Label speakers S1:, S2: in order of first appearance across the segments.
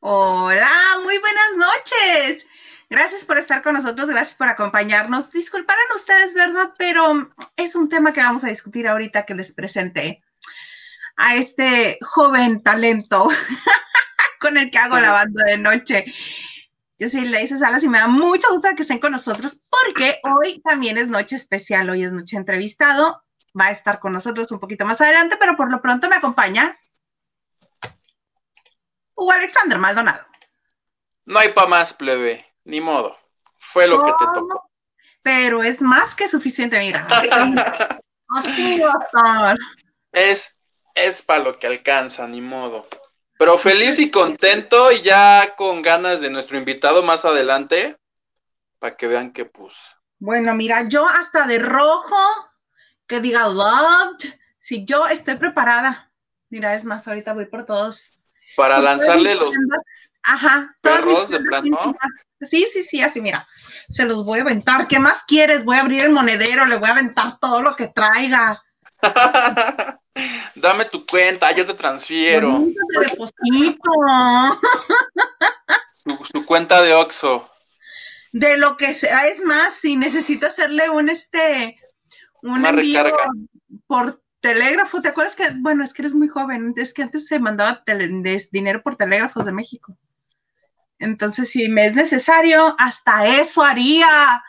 S1: Hola, muy buenas noches. Gracias por estar con nosotros, gracias por acompañarnos. Disculparán ustedes, ¿verdad? Pero es un tema que vamos a discutir ahorita que les presenté a este joven talento con el que hago la banda de noche. Yo soy Leisa Salas y me da mucho gusto que estén con nosotros porque hoy también es noche especial, hoy es noche entrevistado. Va a estar con nosotros un poquito más adelante, pero por lo pronto me acompaña Hugo Alexander Maldonado.
S2: No hay pa' más, plebe, ni modo. Fue lo que te tocó.
S1: Pero es más que suficiente, mira. Así
S2: Es, es para lo que alcanza, ni modo. Pero feliz y contento y ya con ganas de nuestro invitado más adelante, para que vean que pues.
S1: Bueno, mira, yo hasta de rojo, que diga loved, si yo estoy preparada. Mira, es más, ahorita voy por todos
S2: para lanzarle los
S1: Ajá,
S2: perros de plano.
S1: Sí, sí, sí, así mira, se los voy a aventar. ¿Qué más quieres? Voy a abrir el monedero, le voy a aventar todo lo que traiga.
S2: Dame tu cuenta, yo te transfiero.
S1: Te deposito.
S2: su, cuenta de Oxxo.
S1: De lo que sea, es más, si necesita hacerle un este un
S2: una recarga
S1: por telégrafo, ¿te acuerdas que, bueno, es que eres muy joven, es que antes se mandaba dinero por telégrafos de México. Entonces, si me es necesario, hasta eso haría.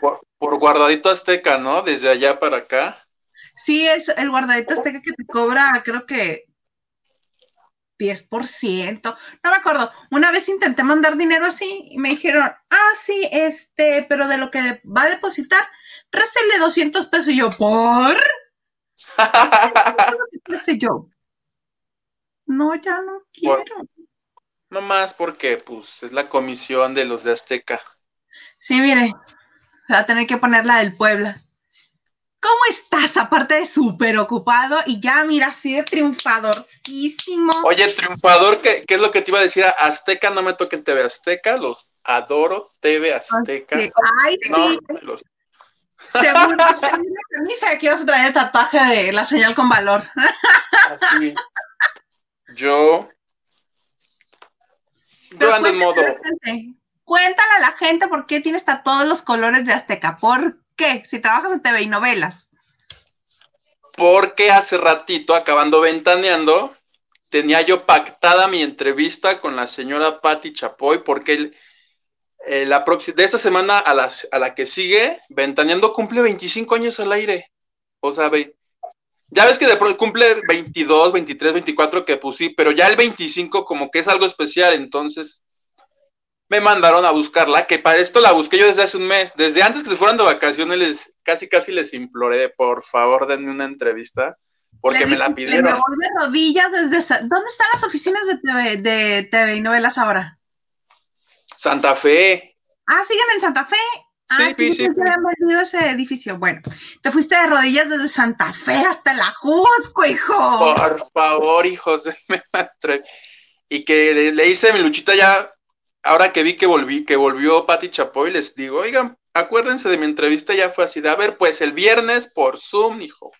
S2: Por, guardadito azteca, ¿no? Desde allá para acá.
S1: Sí, es el guardadito azteca que te cobra, creo que 10%. No me acuerdo. Una vez intenté mandar dinero así y me dijeron, ah, sí, este, pero de lo que va a depositar, réstele 200 pesos. Y yo, ¿por? Yo? No, ya no quiero.
S2: no más porque, pues, es la comisión de los de Azteca.
S1: Sí, mire, va a tener que poner la del Puebla. ¿Cómo estás? Aparte de súper ocupado y ya, mira, así de triunfadorcísimo.
S2: Oye, triunfador, ¿qué, es lo que te iba a decir? Azteca, no me toquen TV Azteca, los adoro, TV Azteca.
S1: Ay, sí. Seguro. camisa que ibas a traer el tatuaje de la señal con valor.
S2: Así. Yo. Yo ando en modo.
S1: Cuéntale a la gente por qué tienes todos los colores de Azteca. ¿Por qué? Si trabajas en TV y novelas.
S2: Porque hace ratito, acabando ventaneando, tenía yo pactada mi entrevista con la señora Patti Chapoy, porque él eh, la de esta semana a, a la que sigue, Ventaneando cumple 25 años al aire. O sea, ve, ya ves que de pronto cumple 22, 23, 24, que pues sí, pero ya el 25 como que es algo especial, entonces me mandaron a buscarla, que para esto la busqué yo desde hace un mes, desde antes que se fueran de vacaciones, les, casi casi les imploré, por favor, denme una entrevista, porque me la pidieron.
S1: Me de rodillas desde... ¿Dónde están las oficinas de TV, de TV y novelas ahora?
S2: Santa Fe.
S1: Ah, siguen en Santa Fe.
S2: Sí,
S1: ah, sí, sí. vendido ese edificio. Bueno, te fuiste de rodillas desde Santa Fe hasta la Jusco, hijo.
S2: Por favor, hijos, y que le, hice mi luchita ya, ahora que vi que volví, que volvió Pati Chapoy, les digo, oigan, acuérdense de mi entrevista, ya fue así de, a ver, pues el viernes por Zoom, hijo.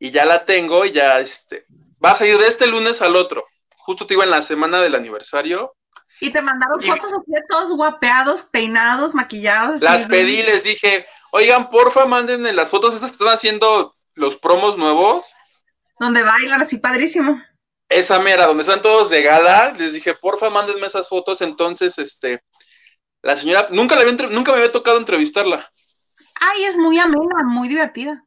S2: Y ya la tengo, y ya este, va a salir de este lunes al otro. Justo te iba en la semana del aniversario,
S1: y te mandaron fotos así todos guapeados, peinados, maquillados.
S2: Las pedí, les dije, oigan, porfa, mándenme las fotos estas que están haciendo los promos nuevos.
S1: Donde bailan así padrísimo.
S2: Esa mera, donde están todos de gala, les dije, porfa, mándenme esas fotos. Entonces, este, la señora, nunca, la nunca me había tocado entrevistarla.
S1: Ay, es muy amena, muy divertida.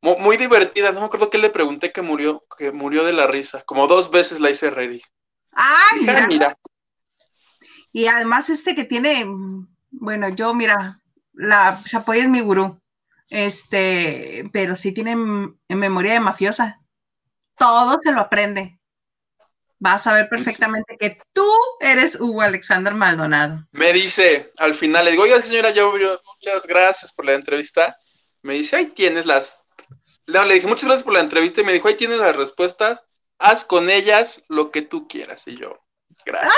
S2: Muy, divertida, no me acuerdo que le pregunté que murió, que murió de la risa. Como dos veces la hice ready.
S1: Ay, mira. Y además este que tiene, bueno, yo mira, la Chapoy es mi gurú, este, pero sí tiene en memoria de mafiosa. Todo se lo aprende. Vas a ver perfectamente que tú eres Hugo Alexander Maldonado.
S2: Me dice, al final le digo, oiga señora, yo, muchas gracias por la entrevista. Me dice, ahí tienes las... No, le dije, muchas gracias por la entrevista y me dijo, ahí tienes las respuestas, haz con ellas lo que tú quieras. Y yo, gracias.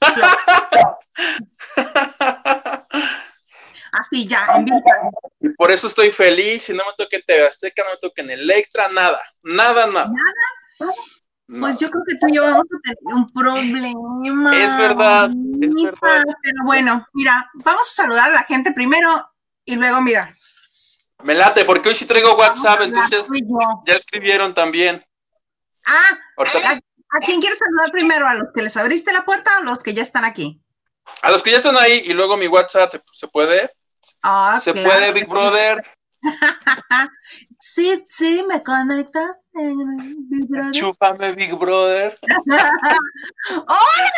S1: Así ya, en
S2: Y por eso estoy feliz. Si no me toca en TV Azteca, no me toca en Electra, nada, nada, nada.
S1: Pues yo creo que tú y yo vamos a tener un problema.
S2: Es verdad, es verdad.
S1: Pero bueno, mira, vamos a saludar a la gente primero y luego, mira.
S2: Me late, porque hoy sí traigo WhatsApp, entonces ya escribieron también.
S1: Ah, ¿a, quién quieres saludar primero? ¿A los que les abriste la puerta o a los que ya están aquí?
S2: A los que ya están ahí y luego mi WhatsApp, ¿se puede?
S1: Ah,
S2: ¿Se puede, Big Brother?
S1: Sí, sí, me conectas en Big Brother.
S2: Chúpame, Big Brother.
S1: ¡Ay,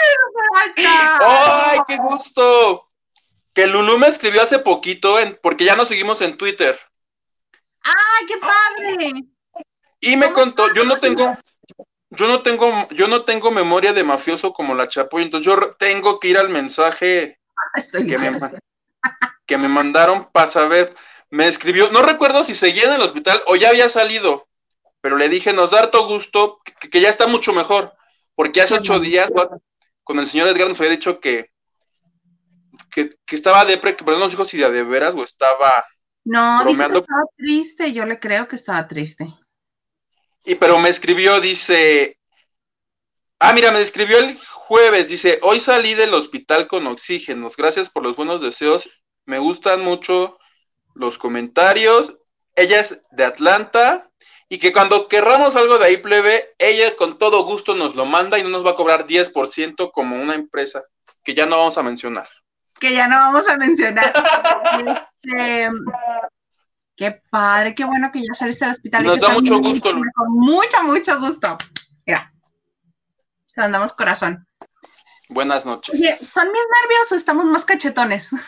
S2: ¡Ay, qué gusto! Que Lulu me escribió hace poquito, en, porque ya nos seguimos en Twitter.
S1: ¡Ay, qué padre!
S2: Y me contó, yo no tengo, yo no tengo, yo no tengo memoria de mafioso como la Chapoy, entonces yo tengo que ir al mensaje que, me, que me mandaron para saber me escribió, no recuerdo si seguía en el hospital o ya había salido, pero le dije, nos da harto gusto, que, ya está mucho mejor, porque hace ocho días con el señor Edgar nos había dicho que, que, estaba depre, que perdón, dijo si de, veras o estaba
S1: no, bromeando. estaba triste, yo le creo que estaba triste.
S2: Y pero me escribió, dice, ah, mira, me escribió el jueves, dice, hoy salí del hospital con oxígenos, gracias por los buenos deseos, me gustan mucho los comentarios. Ella es de Atlanta y que cuando querramos algo de ahí plebe, ella con todo gusto nos lo manda y no nos va a cobrar 10% como una empresa que ya no vamos a mencionar.
S1: Que ya no vamos a mencionar. Este, qué padre, qué bueno que ya saliste al hospital.
S2: Nos da mucho gusto.
S1: Con mucho, mucho gusto. Mira, te mandamos corazón.
S2: Buenas noches.
S1: Oye, ¿son mis nervios o estamos más cachetones?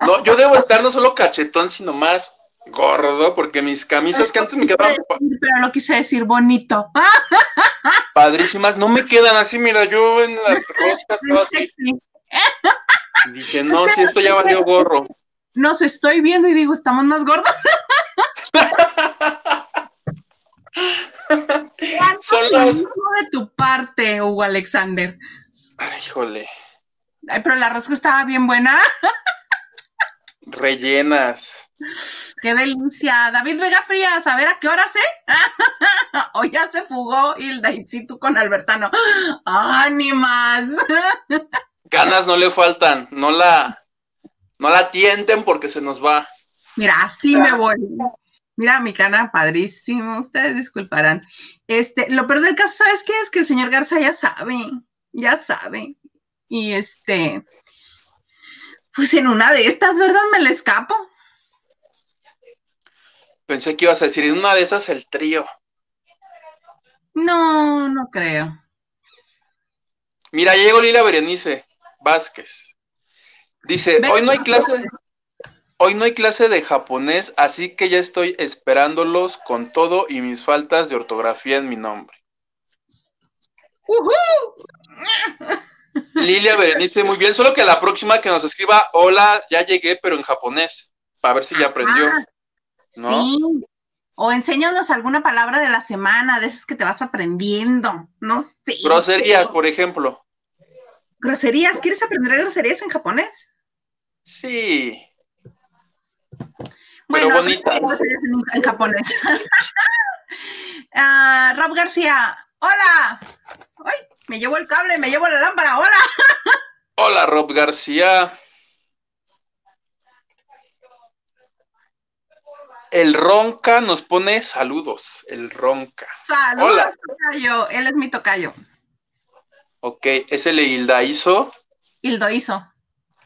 S2: No, yo debo estar no solo cachetón, sino más gordo, porque mis camisas que antes me quedaban.
S1: Pero lo quise decir bonito.
S2: Padrísimas, no me quedan así, mira, yo en las roscas todo así. dije, no, si esto ya valió gorro.
S1: Nos estoy viendo y digo, estamos más gordos. Solo de tu parte, Hugo Alexander.
S2: Ay, híjole.
S1: Ay, pero la rosca estaba bien buena.
S2: Rellenas.
S1: Qué delicia. David Vega Frías, a ver a qué hora se. o ya se fugó Hilda y tú con Albertano. ¡Ánimas!
S2: Ganas no le faltan. No la, no la tienten porque se nos va.
S1: Mira, así me voy. Mira, mi cana, padrísimo. Ustedes disculparán. Este, lo peor del caso, ¿sabes qué? Es que el señor Garza ya sabe, ya sabe. Y este, pues en una de estas, ¿verdad? Me le escapo.
S2: Pensé que ibas a decir, en una de esas el trío.
S1: No, no creo.
S2: Mira, ya llegó Lila Berenice Vázquez. Dice, hoy no hay clase, hoy no hay clase de japonés, así que ya estoy esperándolos con todo y mis faltas de ortografía en mi nombre. Lilia Berenice, muy bien, solo que la próxima que nos escriba, hola, ya llegué, pero en japonés, para ver si ya aprendió.
S1: Sí, o enséñanos alguna palabra de la semana, de esas que te vas aprendiendo, no sé.
S2: Groserías, por ejemplo.
S1: ¿Groserías? ¿Quieres aprender groserías en japonés?
S2: Sí.
S1: Bueno, pero bonitas. En, en japonés. uh, Rob García, hola. Ay, me llevo el cable, me llevo la lámpara, hola.
S2: Hola, Rob García. El Ronca nos pone saludos, el Ronca.
S1: Saludos, Hola. tocayo, él es mi tocayo.
S2: Ok, ¿es el Hilda hizo?
S1: Hildo hizo.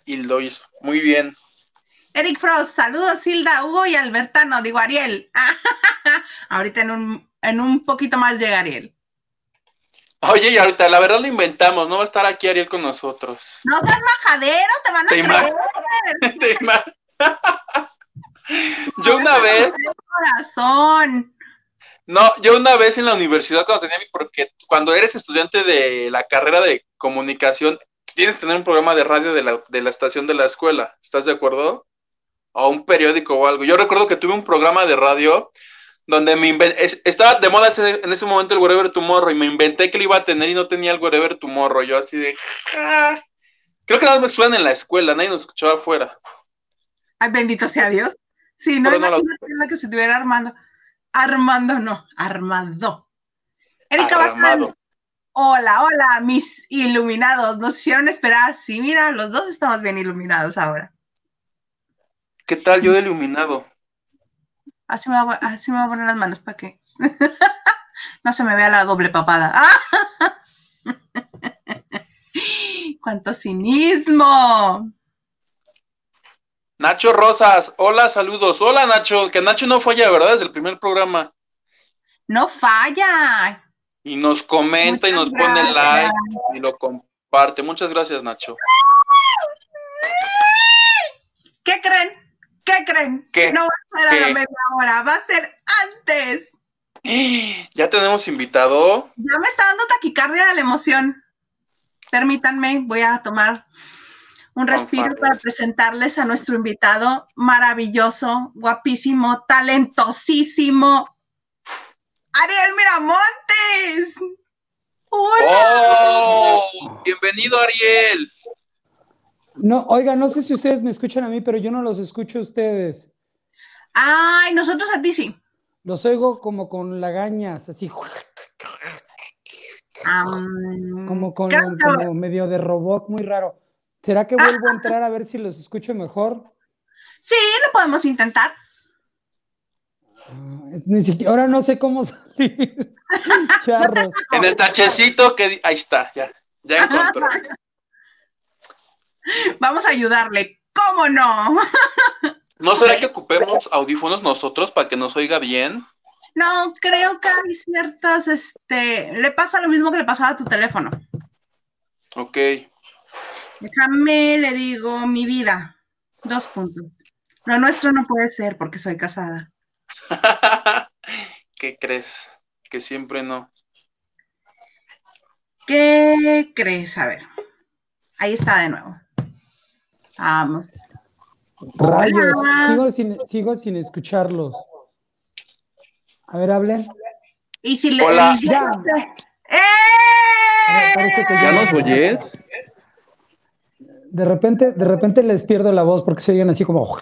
S2: Hildo hizo, muy bien.
S1: Eric Frost, saludos Hilda, Hugo y Albertano, digo Ariel. Ahorita en un, en un poquito más llega Ariel.
S2: Oye, y ahorita la verdad lo inventamos, no va a estar aquí Ariel con nosotros.
S1: No seas majadero, te van a
S2: ¿Te creer. yo una vez.
S1: Corazón.
S2: No, yo una vez en la universidad cuando tenía mi, porque cuando eres estudiante de la carrera de comunicación, tienes que tener un programa de radio de la, de la estación de la escuela, ¿estás de acuerdo? O un periódico o algo. Yo recuerdo que tuve un programa de radio donde me estaba de moda en ese momento el Wherever Tomorrow y me inventé que lo iba a tener y no tenía el Wherever Tomorrow. Yo así de, creo que nada más me suenan en la escuela, nadie nos escuchaba afuera.
S1: Ay, bendito sea Dios. Sí, no, no lo... que se estuviera armando. Armando no, Armando. Erika Bazán. Hola, hola, mis iluminados. Nos hicieron esperar. Sí, mira, los dos estamos bien iluminados ahora.
S2: ¿Qué tal yo iluminado?
S1: Así me, voy, así me voy a poner las manos para que no se me vea la doble papada. ¡Cuánto cinismo!
S2: Nacho Rosas, hola, saludos. Hola, Nacho, que Nacho no falla, ¿verdad? Desde el primer programa.
S1: No falla.
S2: Y nos comenta y nos pone like y lo comparte. Muchas gracias, Nacho.
S1: ¿Qué creen? ¿Qué creen?
S2: ¿Qué?
S1: No va a ser a la media hora, va a ser antes.
S2: Ya tenemos invitado.
S1: Ya me está dando taquicardia de la emoción. Permítanme, voy a tomar un respiro para presentarles a nuestro invitado maravilloso, guapísimo, talentosísimo, Ariel Miramontes.
S2: ¡Hola! Oh, bienvenido, Ariel.
S3: No, oiga, no sé si ustedes me escuchan a mí, pero yo no los escucho a ustedes.
S1: Ay, nosotros a ti sí.
S3: Los oigo como con lagañas, así. como con como medio de robot, muy raro. ¿Será que vuelvo a entrar a ver si los escucho mejor?
S1: Sí, lo podemos intentar.
S3: Ah, ni siquiera, ahora no sé cómo salir. Charros.
S2: En el tachecito que ahí está, ya, ya encontró.
S1: Vamos a ayudarle. ¿Cómo no?
S2: ¿No será que ocupemos audífonos nosotros para que nos oiga bien?
S1: No, creo que hay ciertas, este, le pasa lo mismo que le pasaba a tu teléfono.
S2: Ok.
S1: Déjame, le digo, mi vida. Dos puntos. Lo nuestro no puede ser porque soy casada.
S2: ¿Qué crees? Que siempre no.
S1: ¿Qué crees? A ver. Ahí está de nuevo. Vamos.
S3: Rayos, sigo sin, sigo sin escucharlos. A ver, hablen.
S1: Y si le.
S2: Hola.
S3: Ya.
S1: ¡Eh!
S3: Parece que
S2: ¿Ya nos oyes?
S3: De repente, de repente les pierdo la voz porque se oyen así como.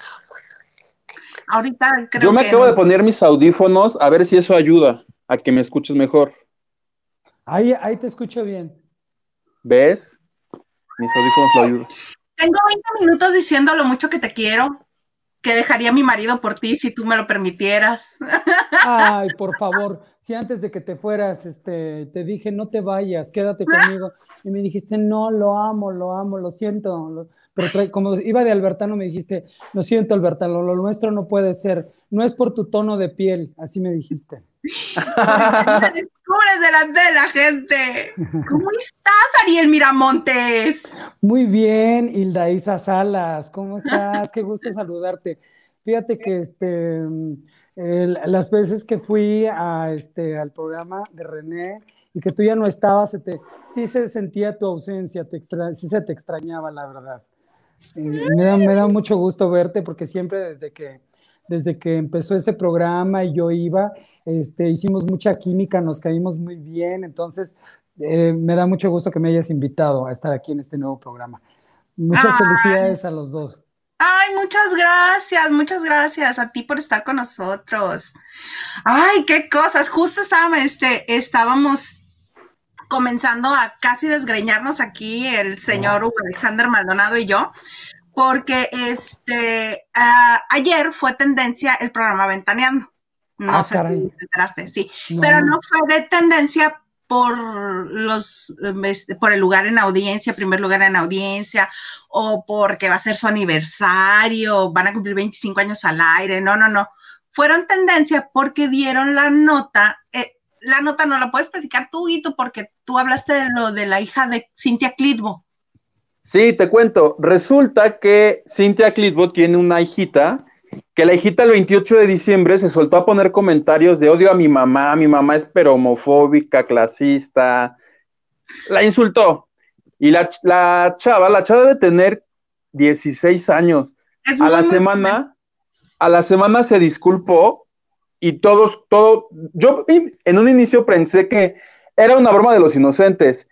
S1: Ahorita creo
S2: Yo me
S1: que
S2: acabo
S1: no.
S2: de poner mis audífonos a ver si eso ayuda a que me escuches mejor.
S3: Ahí, ahí te escucho bien.
S2: ¿Ves? Mis audífonos lo ayudan.
S1: Tengo 20 minutos diciendo lo mucho que te quiero, que dejaría a mi marido por ti si tú me lo permitieras.
S3: Ay, por favor, si antes de que te fueras, este, te dije no te vayas, quédate conmigo, y me dijiste no, lo amo, lo amo, lo siento, lo- pero como iba de Albertano me dijiste, lo siento Albertano, lo nuestro no puede ser, no es por tu tono de piel, así me dijiste.
S1: Descubres delante de la gente. ¿Cómo estás, Ariel Miramontes?
S3: Muy bien, Hilda Isa Salas, ¿cómo estás? Qué gusto saludarte. Fíjate que este, las veces que fui a, este, al programa de René y que tú ya no estabas, se te, sí se sentía tu ausencia, te extra- sí se te extrañaba, la verdad. Eh, me da mucho gusto verte porque siempre desde que, desde que empezó ese programa y yo iba, este, hicimos mucha química, nos caímos muy bien, entonces eh, me da mucho gusto que me hayas invitado a estar aquí en este nuevo programa. Muchas
S1: Ay.
S3: felicidades a los dos.
S1: Ay, muchas gracias, muchas gracias a ti por estar con nosotros. Ay, qué cosas. Justo estábamos, este, estábamos comenzando a casi desgreñarnos aquí el señor Alexander Maldonado y yo, porque este ah, ayer fue tendencia el programa Ventaneando. No
S3: Ah,
S1: sé
S3: caray.
S1: si te enteraste, sí.
S3: No.
S1: Pero no fue de tendencia por los em, este, por el lugar en audiencia, primer lugar en audiencia, o porque va a ser su aniversario, van a cumplir 25 años al aire. No, no, no. Fueron tendencia porque dieron la nota. eh, la nota no la puedes platicar tú, Guito, porque tú hablaste de lo de la hija de Cintia Clitbo.
S2: Sí, te cuento. Resulta que Cynthia Clitbo tiene una hijita, que la hijita el 28 de diciembre se soltó a poner comentarios de odio a mi mamá, mi mamá es pero homofóbica, clasista, la insultó. Y la, la chava, la chava debe tener 16 años.
S1: Es
S2: A la semana, a la semana se disculpó y todos, todo, yo en un inicio pensé que era una broma de los inocentes,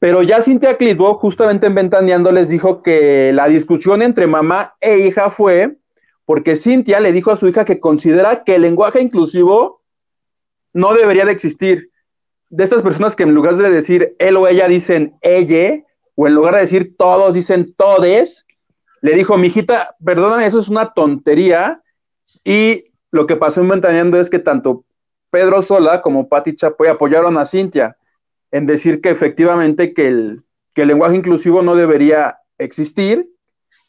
S2: pero ya Cintia Clitbo, justamente en Ventaneando, les dijo que la discusión entre mamá e hija fue porque Cintia le dijo a su hija que considera que el lenguaje inclusivo no debería de existir. De estas personas que en lugar de decir él o ella dicen ella, o en lugar de decir todos dicen todes, le dijo, mijita, perdóname, eso es una tontería. Y lo que pasó en Ventaneando es que tanto Pedro Sola como Patti Chapoy apoyaron a Cintia en decir que efectivamente que el, que el lenguaje inclusivo no debería existir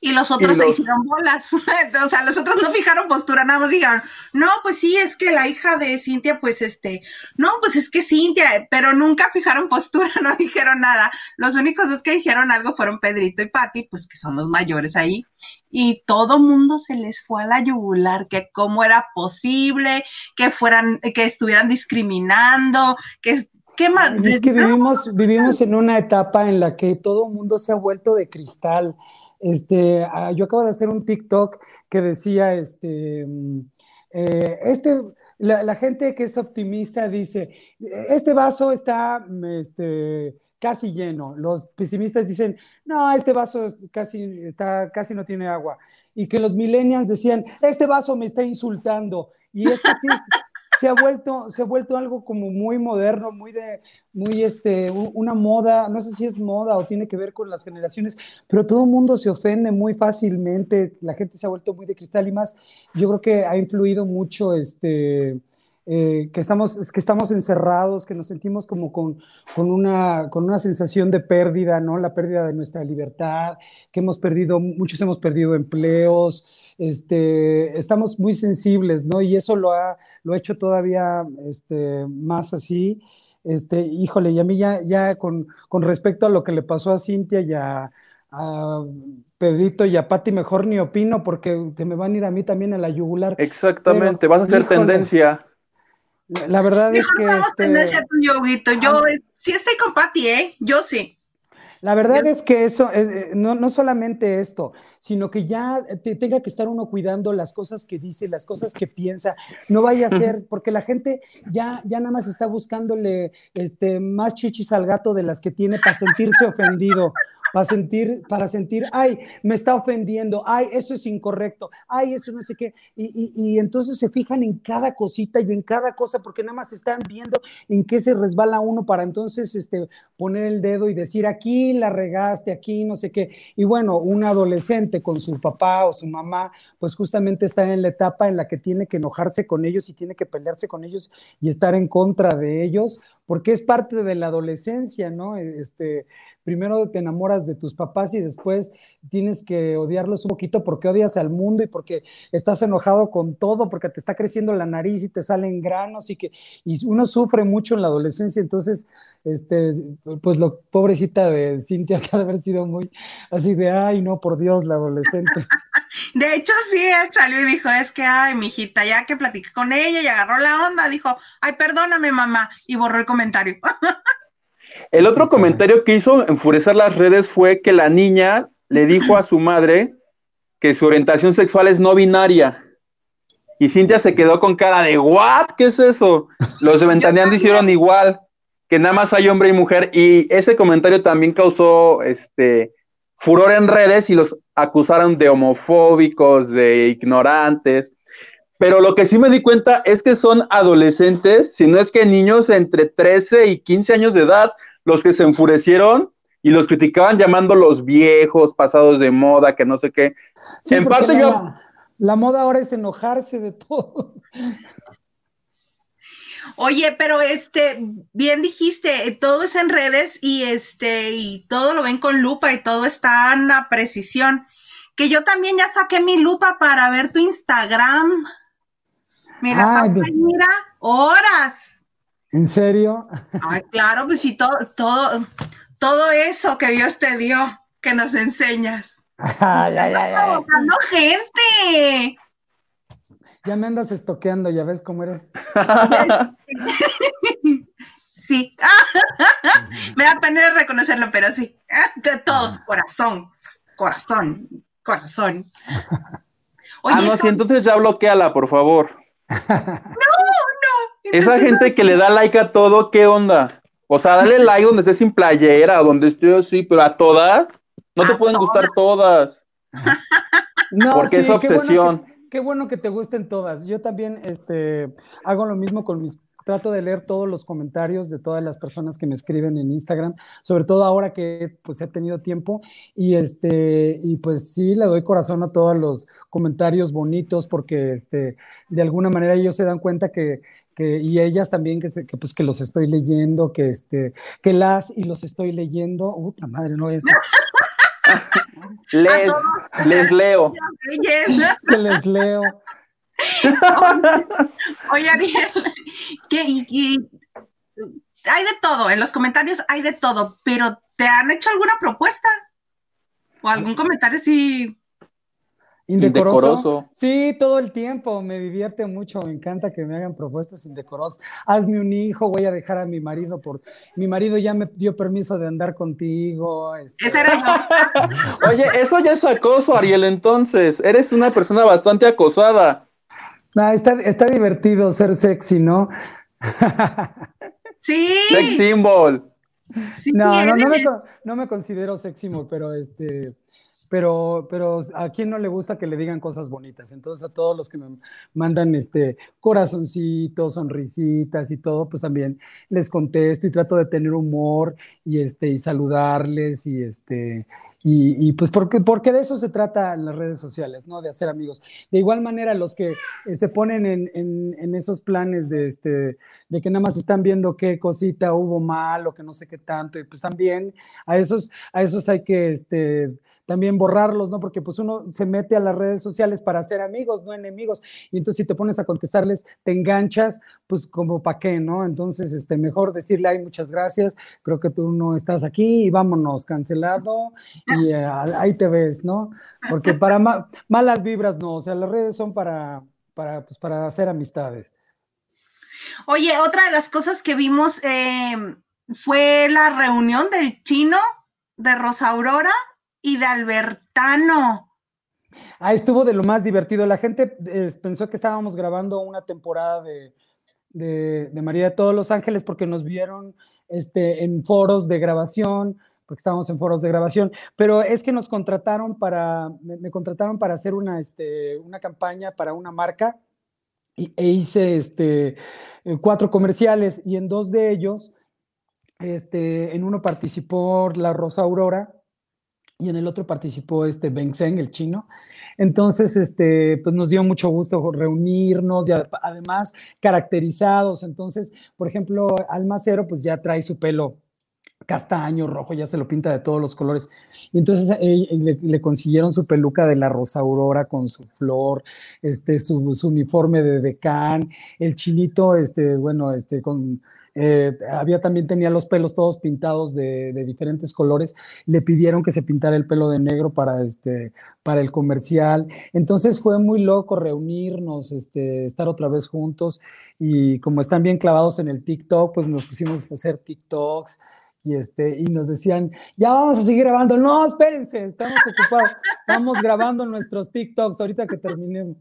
S1: y los otros se hicieron bolas. o sea, los otros no fijaron postura, nada más dijeron, no, pues sí, es que la hija de Cintia, pues este, no, pues es que Cintia, pero nunca fijaron postura, no dijeron nada. Los únicos dos que dijeron algo fueron Pedrito y Patti, pues que son los mayores ahí. Y todo mundo se les fue a la yugular, que cómo era posible, que fueran, que estuvieran discriminando, que ¿Qué más?
S3: Es que vivimos, vivimos en una etapa en la que todo el mundo se ha vuelto de cristal. Este, ah, yo acabo de hacer un TikTok que decía, este, mm, eh, este, la, gente que es optimista dice, este vaso está mm, este, casi lleno. Los pesimistas dicen, no, este vaso casi, está, casi no tiene agua. Y que los millennials decían, este vaso me está insultando. Y es que sí, se ha vuelto, se ha vuelto algo como muy moderno, muy de, muy este, una moda, no sé si es moda o tiene que ver con las generaciones, pero todo el mundo se ofende muy fácilmente, la gente se ha vuelto muy de cristal y más, yo creo que ha influido mucho este, eh, que, estamos, que estamos encerrados, que nos sentimos como con, con, una, con una sensación de pérdida, ¿no? La pérdida de nuestra libertad, que hemos perdido, muchos hemos perdido empleos, este, estamos muy sensibles, ¿no? Y eso lo ha, lo ha hecho todavía este, más así. Este, híjole, y a mí ya, ya con, con respecto a lo que le pasó a Cintia y a, a Pedrito y a Pati mejor ni opino porque te me van a ir a mí también a la yugular.
S2: Exactamente, vas a hacer tendencia.
S3: La, verdad es que.
S1: Este... Yo sí estoy con Pati, ¿eh? Yo sí.
S3: La verdad es que eso, eh, no, no, solamente esto, sino que ya te, tenga que estar uno cuidando las cosas que dice, las cosas que piensa, no vaya a ser, porque la gente ya, ya nada más está buscándole este, más chichis al gato de las que tiene para sentirse ofendido para sentir, para sentir, ay, me está ofendiendo, ay, esto es incorrecto, ay, eso no sé qué. Y, y, entonces se fijan en cada cosita y en cada cosa, porque nada más están viendo en qué se resbala uno para entonces este, poner el dedo y decir, aquí la regaste, aquí no sé qué. Y bueno, un adolescente con su papá o su mamá, pues justamente está en la etapa en la que tiene que enojarse con ellos y tiene que pelearse con ellos y estar en contra de ellos, porque es parte de la adolescencia, ¿no? Este, primero te enamoras de tus papás y después tienes que odiarlos un poquito porque odias al mundo y porque estás enojado con todo, porque te está creciendo la nariz y te salen granos y que y uno sufre mucho en la adolescencia, entonces este pues lo pobrecita de Cintia que ha de haber sido muy así de ay no por Dios la adolescente.
S1: De hecho, sí, él salió y dijo, es que, ay, mijita, ya que platiqué con ella y agarró la onda, dijo, ay, perdóname, mamá, y borró el comentario.
S2: El otro comentario que hizo enfurecer las redes fue que la niña le dijo a su madre que su orientación sexual es no binaria. Y Cintia se quedó con cara de, ¿what? ¿Qué es eso? Los de Ventaneando hicieron igual, que nada más hay hombre y mujer. Y ese comentario también causó este furor en redes y los acusaron de homofóbicos, de ignorantes. Pero lo que sí me di cuenta es que son adolescentes, si no es que niños entre 13 y 15 años de edad, los que se enfurecieron y los criticaban llamándolos viejos, pasados de moda, que no sé qué. en parte
S3: la,
S2: yo...
S3: La moda ahora es enojarse de todo.
S1: Oye, pero este, bien dijiste, todo es en redes y este, y todo lo ven con lupa y todo está en la precisión. Que yo también ya saqué mi lupa para ver tu Instagram. Mira, mira, horas.
S3: ¿En serio?
S1: Ay, claro, pues sí, todo, todo, todo eso que Dios te dio, que nos enseñas.
S3: Ay, ay, ay, ay.
S1: gente.
S3: Ya me andas estoqueando, ya ves cómo eres.
S1: sí. me da pena reconocerlo, pero sí. De todos, corazón, corazón, corazón.
S2: ah, no, sí, entonces ya bloqueala, por favor.
S1: No, no.
S2: Esa gente que le da like a todo, ¿qué onda? O sea, dale like donde estés sin playera, donde estoy así, pero a todas, no te pueden gustar todas. No, porque es obsesión.
S3: Qué bueno, que, te gusten todas. Yo también este, hago lo mismo con mis, trato de leer todos los comentarios de todas las personas que me escriben en Instagram, sobre todo ahora que pues he tenido tiempo. Y este y pues sí le doy corazón a todos los comentarios bonitos porque este de alguna manera ellos se dan cuenta que, que y ellas también que, que, pues que los estoy leyendo, que este que las y los estoy leyendo, puta madre, no es
S4: les, les leo.
S3: Que les leo.
S1: Oye, Ariel, ¿qué, y, hay de todo, en los comentarios hay de todo, pero ¿te han hecho alguna propuesta? ¿O algún comentario así?
S3: Indecoroso. Sí, todo el tiempo, me divierte mucho, me encanta que me hagan propuestas indecorosas. Hazme un hijo, voy a dejar a mi marido por... Mi marido ya me dio permiso de andar contigo.
S1: Este... Ese era yo.
S4: Oye, eso ya es acoso, Ariel, entonces. Eres una persona bastante acosada.
S3: Ah, está, está divertido ser sexy, ¿no?
S1: Sí.
S4: Sex symbol.
S3: no, no, no me, no me considero sex symbol, pero este, pero, pero a quién no le gusta que le digan cosas bonitas. Entonces a todos los que me mandan este corazoncitos, sonrisitas y todo, pues también les contesto y trato de tener humor y este y saludarles y este y, pues porque, porque de eso se trata en las redes sociales, ¿no? De hacer amigos. De igual manera, los que eh, se ponen en, en, en, esos planes de, este, de que nada más están viendo qué cosita hubo mal o que no sé qué tanto, y pues también a esos, a esos hay que este, también borrarlos, ¿no? Porque pues uno se mete a las redes sociales para hacer amigos, no enemigos. Y entonces si te pones a contestarles, te enganchas, pues como para qué, ¿no? Entonces, este, mejor decirle, ay, muchas gracias, creo que tú no estás aquí y vámonos, cancelado, y eh, ahí te ves, ¿no? Porque para malas vibras no, o sea, las redes son para, para, pues, para hacer amistades.
S1: Oye, otra de las cosas que vimos eh, fue la reunión del chino de Rosa Aurora y de Albertano.
S3: Ah, estuvo de lo más divertido. La gente eh, pensó que estábamos grabando una temporada de, de, María de todos los Ángeles porque nos vieron este, en foros de grabación, porque estábamos en foros de grabación, pero es que nos contrataron para, me, contrataron para hacer una, este, una campaña para una marca y, e hice este, eh, cuatro comerciales y en dos de ellos, este, en uno participó la Rosa Aurora, y en el otro participó este Ben Zeng, el chino. Entonces, este, pues nos dio mucho gusto reunirnos y además caracterizados. Entonces, por ejemplo, Almacero pues ya trae su pelo castaño, rojo, ya se lo pinta de todos los colores. Y entonces le, consiguieron su peluca de la Rosa Aurora con su flor, este, su, su uniforme de decán, el chinito, este, bueno, este, con eh, había también tenía los pelos todos pintados de, diferentes colores. Le pidieron que se pintara el pelo de negro para, este, para el comercial. Entonces fue muy loco reunirnos, este, estar otra vez juntos. Y como están bien clavados en el TikTok, pues nos pusimos a hacer TikToks y, este, y nos decían, ya vamos a seguir grabando. No, espérense, estamos ocupados. Estamos grabando nuestros TikToks ahorita que terminemos.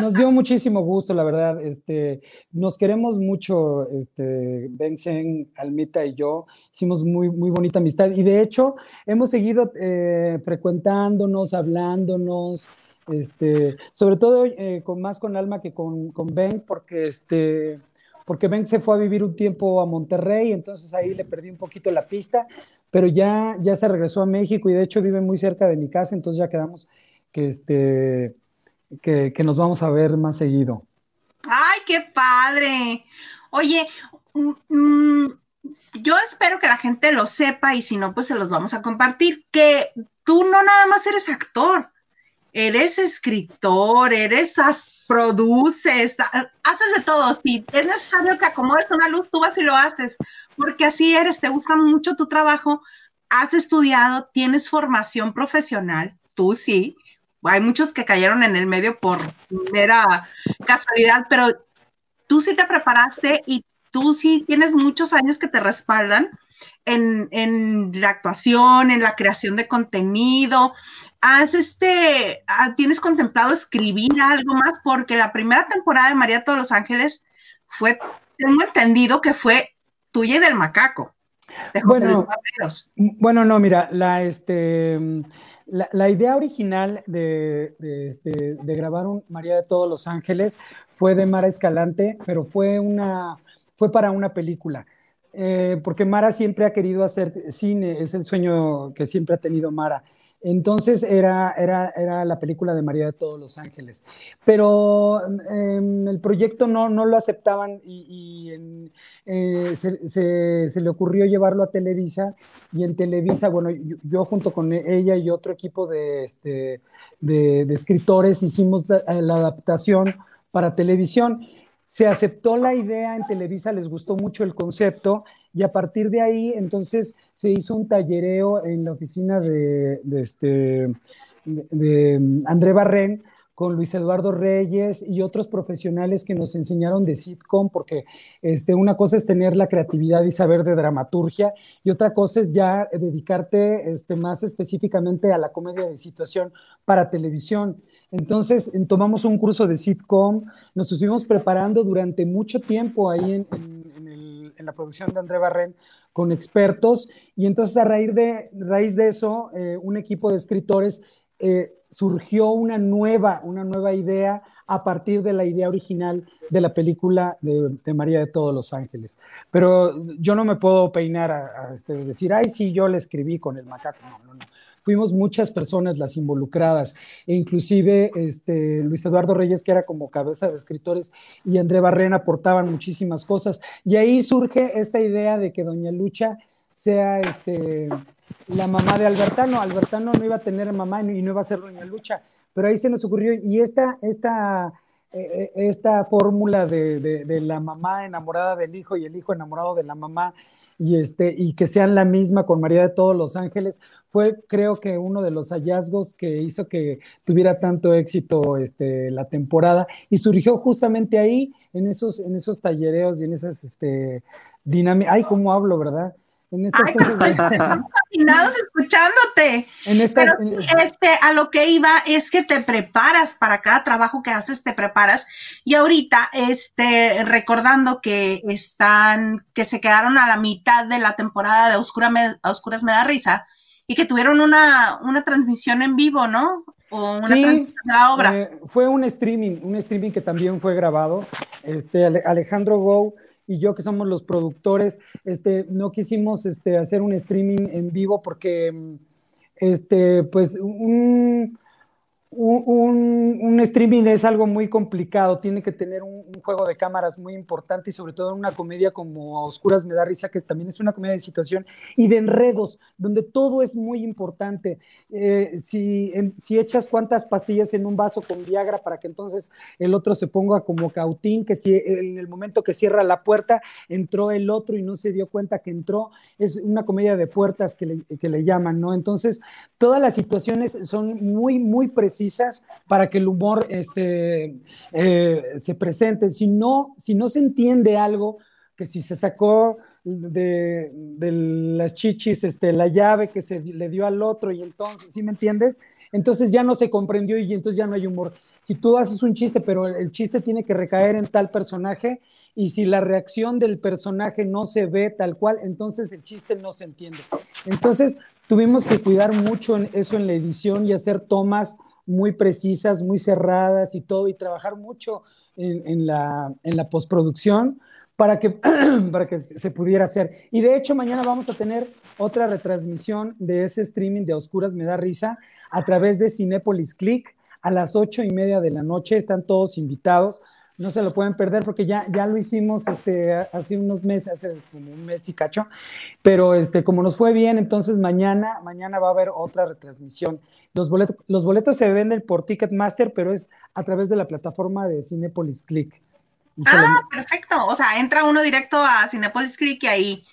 S3: Nos dio muchísimo gusto, la verdad. Este, nos queremos mucho, este, Benzen, Almita y yo. Hicimos muy, muy bonita amistad. Y de hecho, hemos seguido eh, frecuentándonos, hablándonos. Este, sobre todo eh, con más con Alma que con, con Ben, porque este, porque Ben se fue a vivir un tiempo a Monterrey, entonces ahí le perdí un poquito la pista, pero ya, ya se regresó a México y de hecho vive muy cerca de mi casa, entonces ya quedamos que, este, que, nos vamos a ver más seguido.
S1: ¡Ay, qué padre! Oye, mm, mm, yo espero que la gente lo sepa y si no, pues se los vamos a compartir, que tú no nada más eres actor, eres escritor, eres produces, haces de todo. Si es necesario que acomodes una luz, tú vas y lo haces, porque así eres, te gusta mucho tu trabajo, has estudiado, tienes formación profesional, tú sí. Hay muchos que cayeron en el medio por mera casualidad, pero tú sí te preparaste y tú sí tienes muchos años que te respaldan en, la actuación, en la creación de contenido. ¿Has este, ah, tienes contemplado escribir algo más? Porque la primera temporada de María de todos los Ángeles fue, tengo entendido que fue tuya y del macaco.
S3: bueno, bueno, no, mira, la, este, la, idea original de, este, de, grabar un María de todos los Ángeles fue de Mara Escalante, pero fue, una, fue para una película. Eh, porque Mara siempre ha querido hacer cine, es el sueño que siempre ha tenido Mara. Entonces era, era, era la película de María de todos los Ángeles. Pero em, el proyecto no, no lo aceptaban y, eh, se, se, le ocurrió llevarlo a Televisa y en Televisa, bueno, yo, junto con ella y otro equipo de, este, de, escritores hicimos la, la adaptación para televisión. Se aceptó la idea en Televisa, les gustó mucho el concepto y a partir de ahí, entonces, se hizo un tallereo en la oficina de, este, de, André Barren con Luis Eduardo Reyes y otros profesionales que nos enseñaron de sitcom, porque este, una cosa es tener la creatividad y saber de dramaturgia, y otra cosa es ya dedicarte este, más específicamente a la comedia de situación para televisión. Entonces, tomamos un curso de sitcom, nos estuvimos preparando durante mucho tiempo ahí en, en la producción de André Barren con expertos y entonces a raíz de, raíz de eso, eh, un equipo de escritores eh, surgió una nueva, una nueva idea a partir de la idea original de la película de, María de todos los Ángeles. Pero yo no me puedo peinar a, este, decir, ay, sí, yo le escribí con el macaco. No, no, no fuimos muchas personas las involucradas, e inclusive este, Luis Eduardo Reyes, que era como cabeza de escritores, y André Barrena aportaban muchísimas cosas. Y ahí surge esta idea de que Doña Lucha sea este, la mamá de Albertano. Albertano no iba a tener mamá y no iba a ser Doña Lucha, pero ahí se nos ocurrió, y esta, esta, eh, eh, esta fórmula de, de, la mamá enamorada del hijo y el hijo enamorado de la mamá, y, este, y que sean la misma con María de todos los ángeles, fue creo que uno de los hallazgos que hizo que tuviera tanto éxito este, la temporada y surgió justamente ahí, en esos, en esos tallereos y en esas este, dinámicas. Ay, cómo hablo, ¿verdad?
S1: En estas cosas fascinados escuchándote. En estas, Pero este, a lo que iba es que te preparas para cada trabajo que haces, te preparas. Y ahorita, este, recordando que están, que se quedaron a la mitad de la temporada de Oscura Oscuras me da risa y que tuvieron una, una transmisión en vivo, ¿no?
S3: O una transmisión de la obra. Eh, fue un streaming, un streaming que también fue grabado. Este, Alejandro Gou y yo que somos los productores, este, no quisimos este, hacer un streaming en vivo porque, este, pues, un, un, streaming es algo muy complicado, tiene que tener un, juego de cámaras muy importante y sobre todo en una comedia como Oscuras me da risa, que también es una comedia de situación y de enredos, donde todo es muy importante. Eh, si, si echas cuántas pastillas en un vaso con Viagra para que entonces el otro se ponga como cautín, que si en el momento que cierra la puerta entró el otro y no se dio cuenta que entró, es una comedia de puertas que le, que le llaman, ¿no? Entonces, todas las situaciones son muy, muy precisas para que el humor este, eh, se presente. Si no, si no se entiende algo, que si se sacó de, las chichis este, la llave que se le dio al otro y entonces, ¿sí me entiendes? Entonces ya no se comprendió y entonces ya no hay humor. Si tú haces un chiste, pero el chiste tiene que recaer en tal personaje y si la reacción del personaje no se ve tal cual, entonces el chiste no se entiende. Entonces tuvimos que cuidar mucho en eso en la edición y hacer tomas muy precisas, muy cerradas y todo, y trabajar mucho en, la, en la postproducción para que, para que se pudiera hacer. Y de hecho, mañana vamos a tener otra retransmisión de ese streaming de Oscuras Me Da Risa a través de Cinépolis Click a las ocho y media de la noche. Están todos invitados no se lo pueden perder porque ya, ya lo hicimos este, hace unos meses, hace como un mes y cacho, pero este, como nos fue bien, entonces mañana, mañana va a haber otra retransmisión. Los boletos, los boletos se venden por Ticketmaster, pero es a través de la plataforma de Cinepolis Click.
S1: Ah, perfecto. O sea, entra uno directo a Cinepolis Click y ahí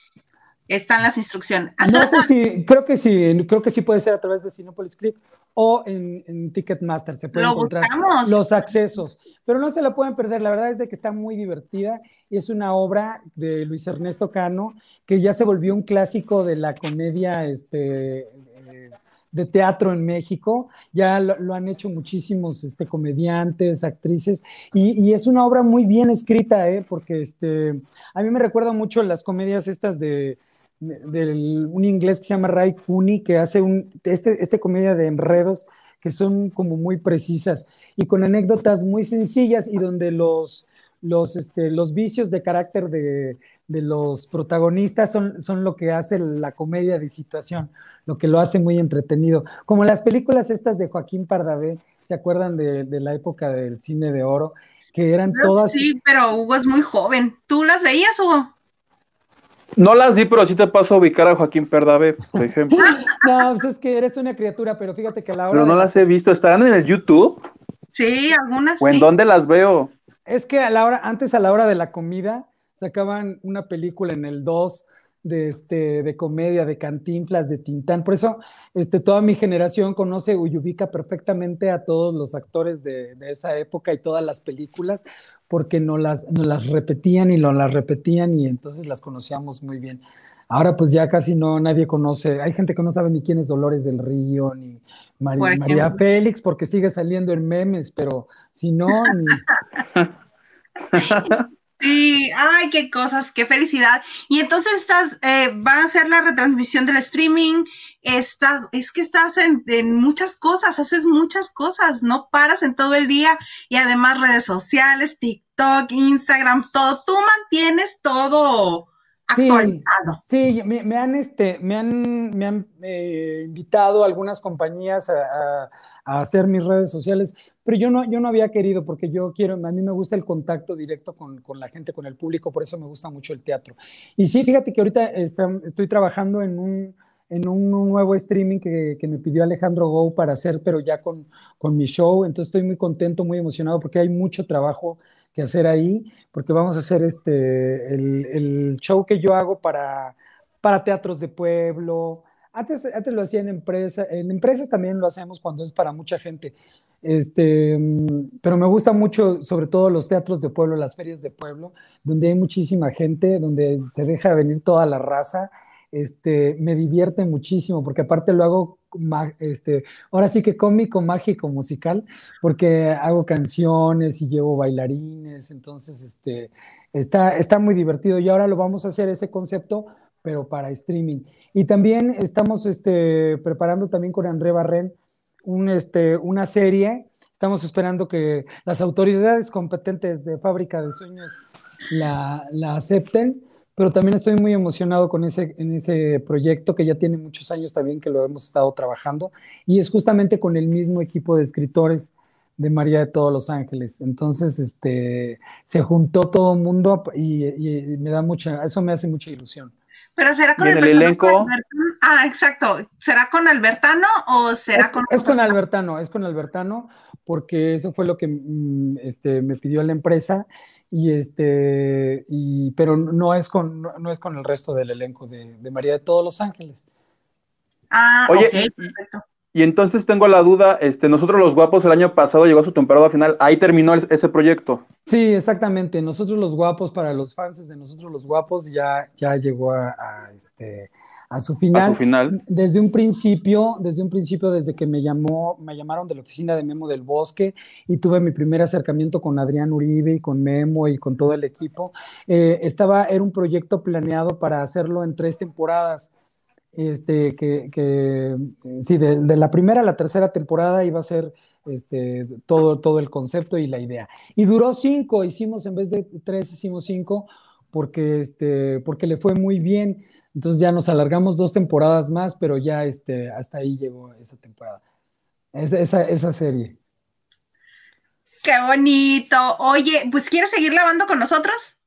S1: están las instrucciones.
S3: No sé si, creo que sí, creo que sí puede ser a través de Cinepolis Click o en, Ticketmaster se pueden encontrar los accesos, pero no se la pueden perder, la verdad es de que está muy divertida y es una obra de Luis Ernesto Cano que ya se volvió un clásico de la comedia este, eh, de teatro en México, ya lo, han hecho muchísimos este, comediantes, actrices, y, es una obra muy bien escrita, ¿eh? porque este, a mí me recuerda mucho las comedias estas de del, un inglés que se llama Ray Cooney, que hace un, este, este comedia de enredos que son como muy precisas y con anécdotas muy sencillas y donde los, los, este, los vicios de carácter de, de los protagonistas son, son lo que hace la comedia de situación, lo que lo hace muy entretenido. Como las películas estas de Joaquín Pardavé, ¿se acuerdan de, de la época del cine de oro? Que eran todas...
S1: Sí, pero Hugo es muy joven. ¿Tú las veías, Hugo?
S4: No las di, pero sí te paso a ubicar a Joaquín Perdavé, por ejemplo.
S3: no, pues es que eres una criatura, pero fíjate que a la hora.
S4: Pero no las he visto. ¿Estarán en el YouTube?
S1: Sí, algunas.
S4: ¿O en dónde las veo?
S3: Es que a la hora, antes a la hora de la comida, sacaban una película en el 2 de, este, de comedia, de cantinflas, de Tintán. Por eso este, toda mi generación conoce y ubica perfectamente a todos los actores de, de esa época y todas las películas, porque no las, no las repetían y no las repetían y entonces las conocíamos muy bien. Ahora pues ya casi no nadie conoce, hay gente que no sabe ni quién es Dolores del Río, ni María, Félix, porque sigue saliendo en memes, pero si no, ni...
S1: Sí, ay, qué cosas, qué felicidad. Y entonces estás, eh, va a ser la retransmisión del streaming, estás, es que estás en, en, muchas cosas, haces muchas cosas, no paras en todo el día y además redes sociales, TikTok, Instagram, todo, tú mantienes todo actualizado.
S3: Sí, sí me, me, han, este, me han, me han eh, invitado algunas compañías a, a, a hacer mis redes sociales pero yo no, yo no había querido porque yo quiero, a mí me gusta el contacto directo con, con, la gente, con el público, por eso me gusta mucho el teatro. Y sí, fíjate que ahorita está, estoy trabajando en un, en un nuevo streaming que, que, me pidió Alejandro Go para hacer, pero ya con, con mi show, entonces estoy muy contento, muy emocionado porque hay mucho trabajo que hacer ahí, porque vamos a hacer este, el, el show que yo hago para, para teatros de pueblo, antes, antes, lo hacía en empresas, en empresas también lo hacemos cuando es para mucha gente. Este, pero me gusta mucho, sobre todo los teatros de pueblo, las ferias de pueblo, donde hay muchísima gente, donde se deja venir toda la raza. Este, me divierte muchísimo, porque aparte lo hago, este, ahora sí que cómico, mágico, musical, porque hago canciones y llevo bailarines, entonces este, está, está muy divertido. Y ahora lo vamos a hacer ese concepto, pero para streaming. Y también estamos este, preparando también con André Barren un, este, una serie. Estamos esperando que las autoridades competentes de Fábrica de Sueños la, la acepten, pero también estoy muy emocionado con ese, en ese proyecto que ya tiene muchos años también que lo hemos estado trabajando y es justamente con el mismo equipo de escritores de María de todos los Ángeles. Entonces, este, se juntó todo el mundo y, y, me da mucha, eso me hace mucha ilusión.
S1: Pero será con
S4: el, el elenco.
S1: Ah, exacto. ¿Será con Albertano o será
S3: es,
S1: con.?
S3: Es con Albertano, es con Albertano, porque eso fue lo que este, me pidió la empresa. Y este, y, pero no es con, no, no es con el resto del elenco de, de, María de todos los Ángeles.
S1: Ah,
S4: Oye,
S1: okay,
S4: perfecto. Y, entonces tengo la duda, este, nosotros los guapos el año pasado llegó a su temporada final, ahí terminó el, ese proyecto.
S3: Sí, exactamente. Nosotros los guapos, para los fans de nosotros los guapos, ya, ya llegó a, a este, a su final.
S4: A su final.
S3: Desde un principio, desde un principio, desde que me llamó, me llamaron de la oficina de Memo del Bosque y tuve mi primer acercamiento con Adrián Uribe y con Memo y con todo el equipo. Eh, estaba, era un proyecto planeado para hacerlo en tres temporadas. Este, que, que sí, de, de, la primera a la tercera temporada iba a ser este, todo, todo el concepto y la idea. Y duró cinco, hicimos en vez de tres, hicimos cinco, porque, este, porque le fue muy bien. Entonces ya nos alargamos dos temporadas más, pero ya este, hasta ahí llegó esa temporada, esa, esa, esa serie.
S1: Qué bonito. Oye, pues ¿quieres seguir lavando con nosotros?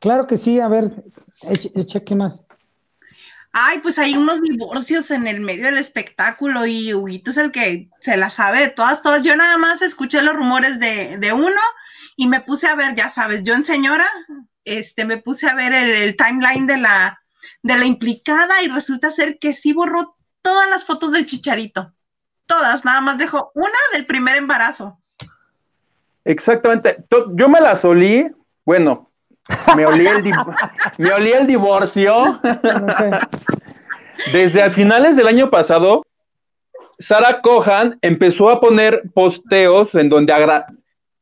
S3: Claro que sí, a ver, eche, eche ¿qué más?
S1: Ay, pues hay unos divorcios en el medio del espectáculo y Huguito es el que se la sabe de todas, todas. Yo nada más escuché los rumores de, de uno y me puse a ver, ya sabes, yo en señora, este, me puse a ver el, el timeline de la, de la implicada y resulta ser que sí borró todas las fotos del chicharito. Todas, nada más dejó una del primer embarazo.
S4: Exactamente. Yo me las olí, bueno, me olí el, me olí el divorcio. Desde a finales del año pasado, Sara Cohan empezó a poner posteos en donde, agra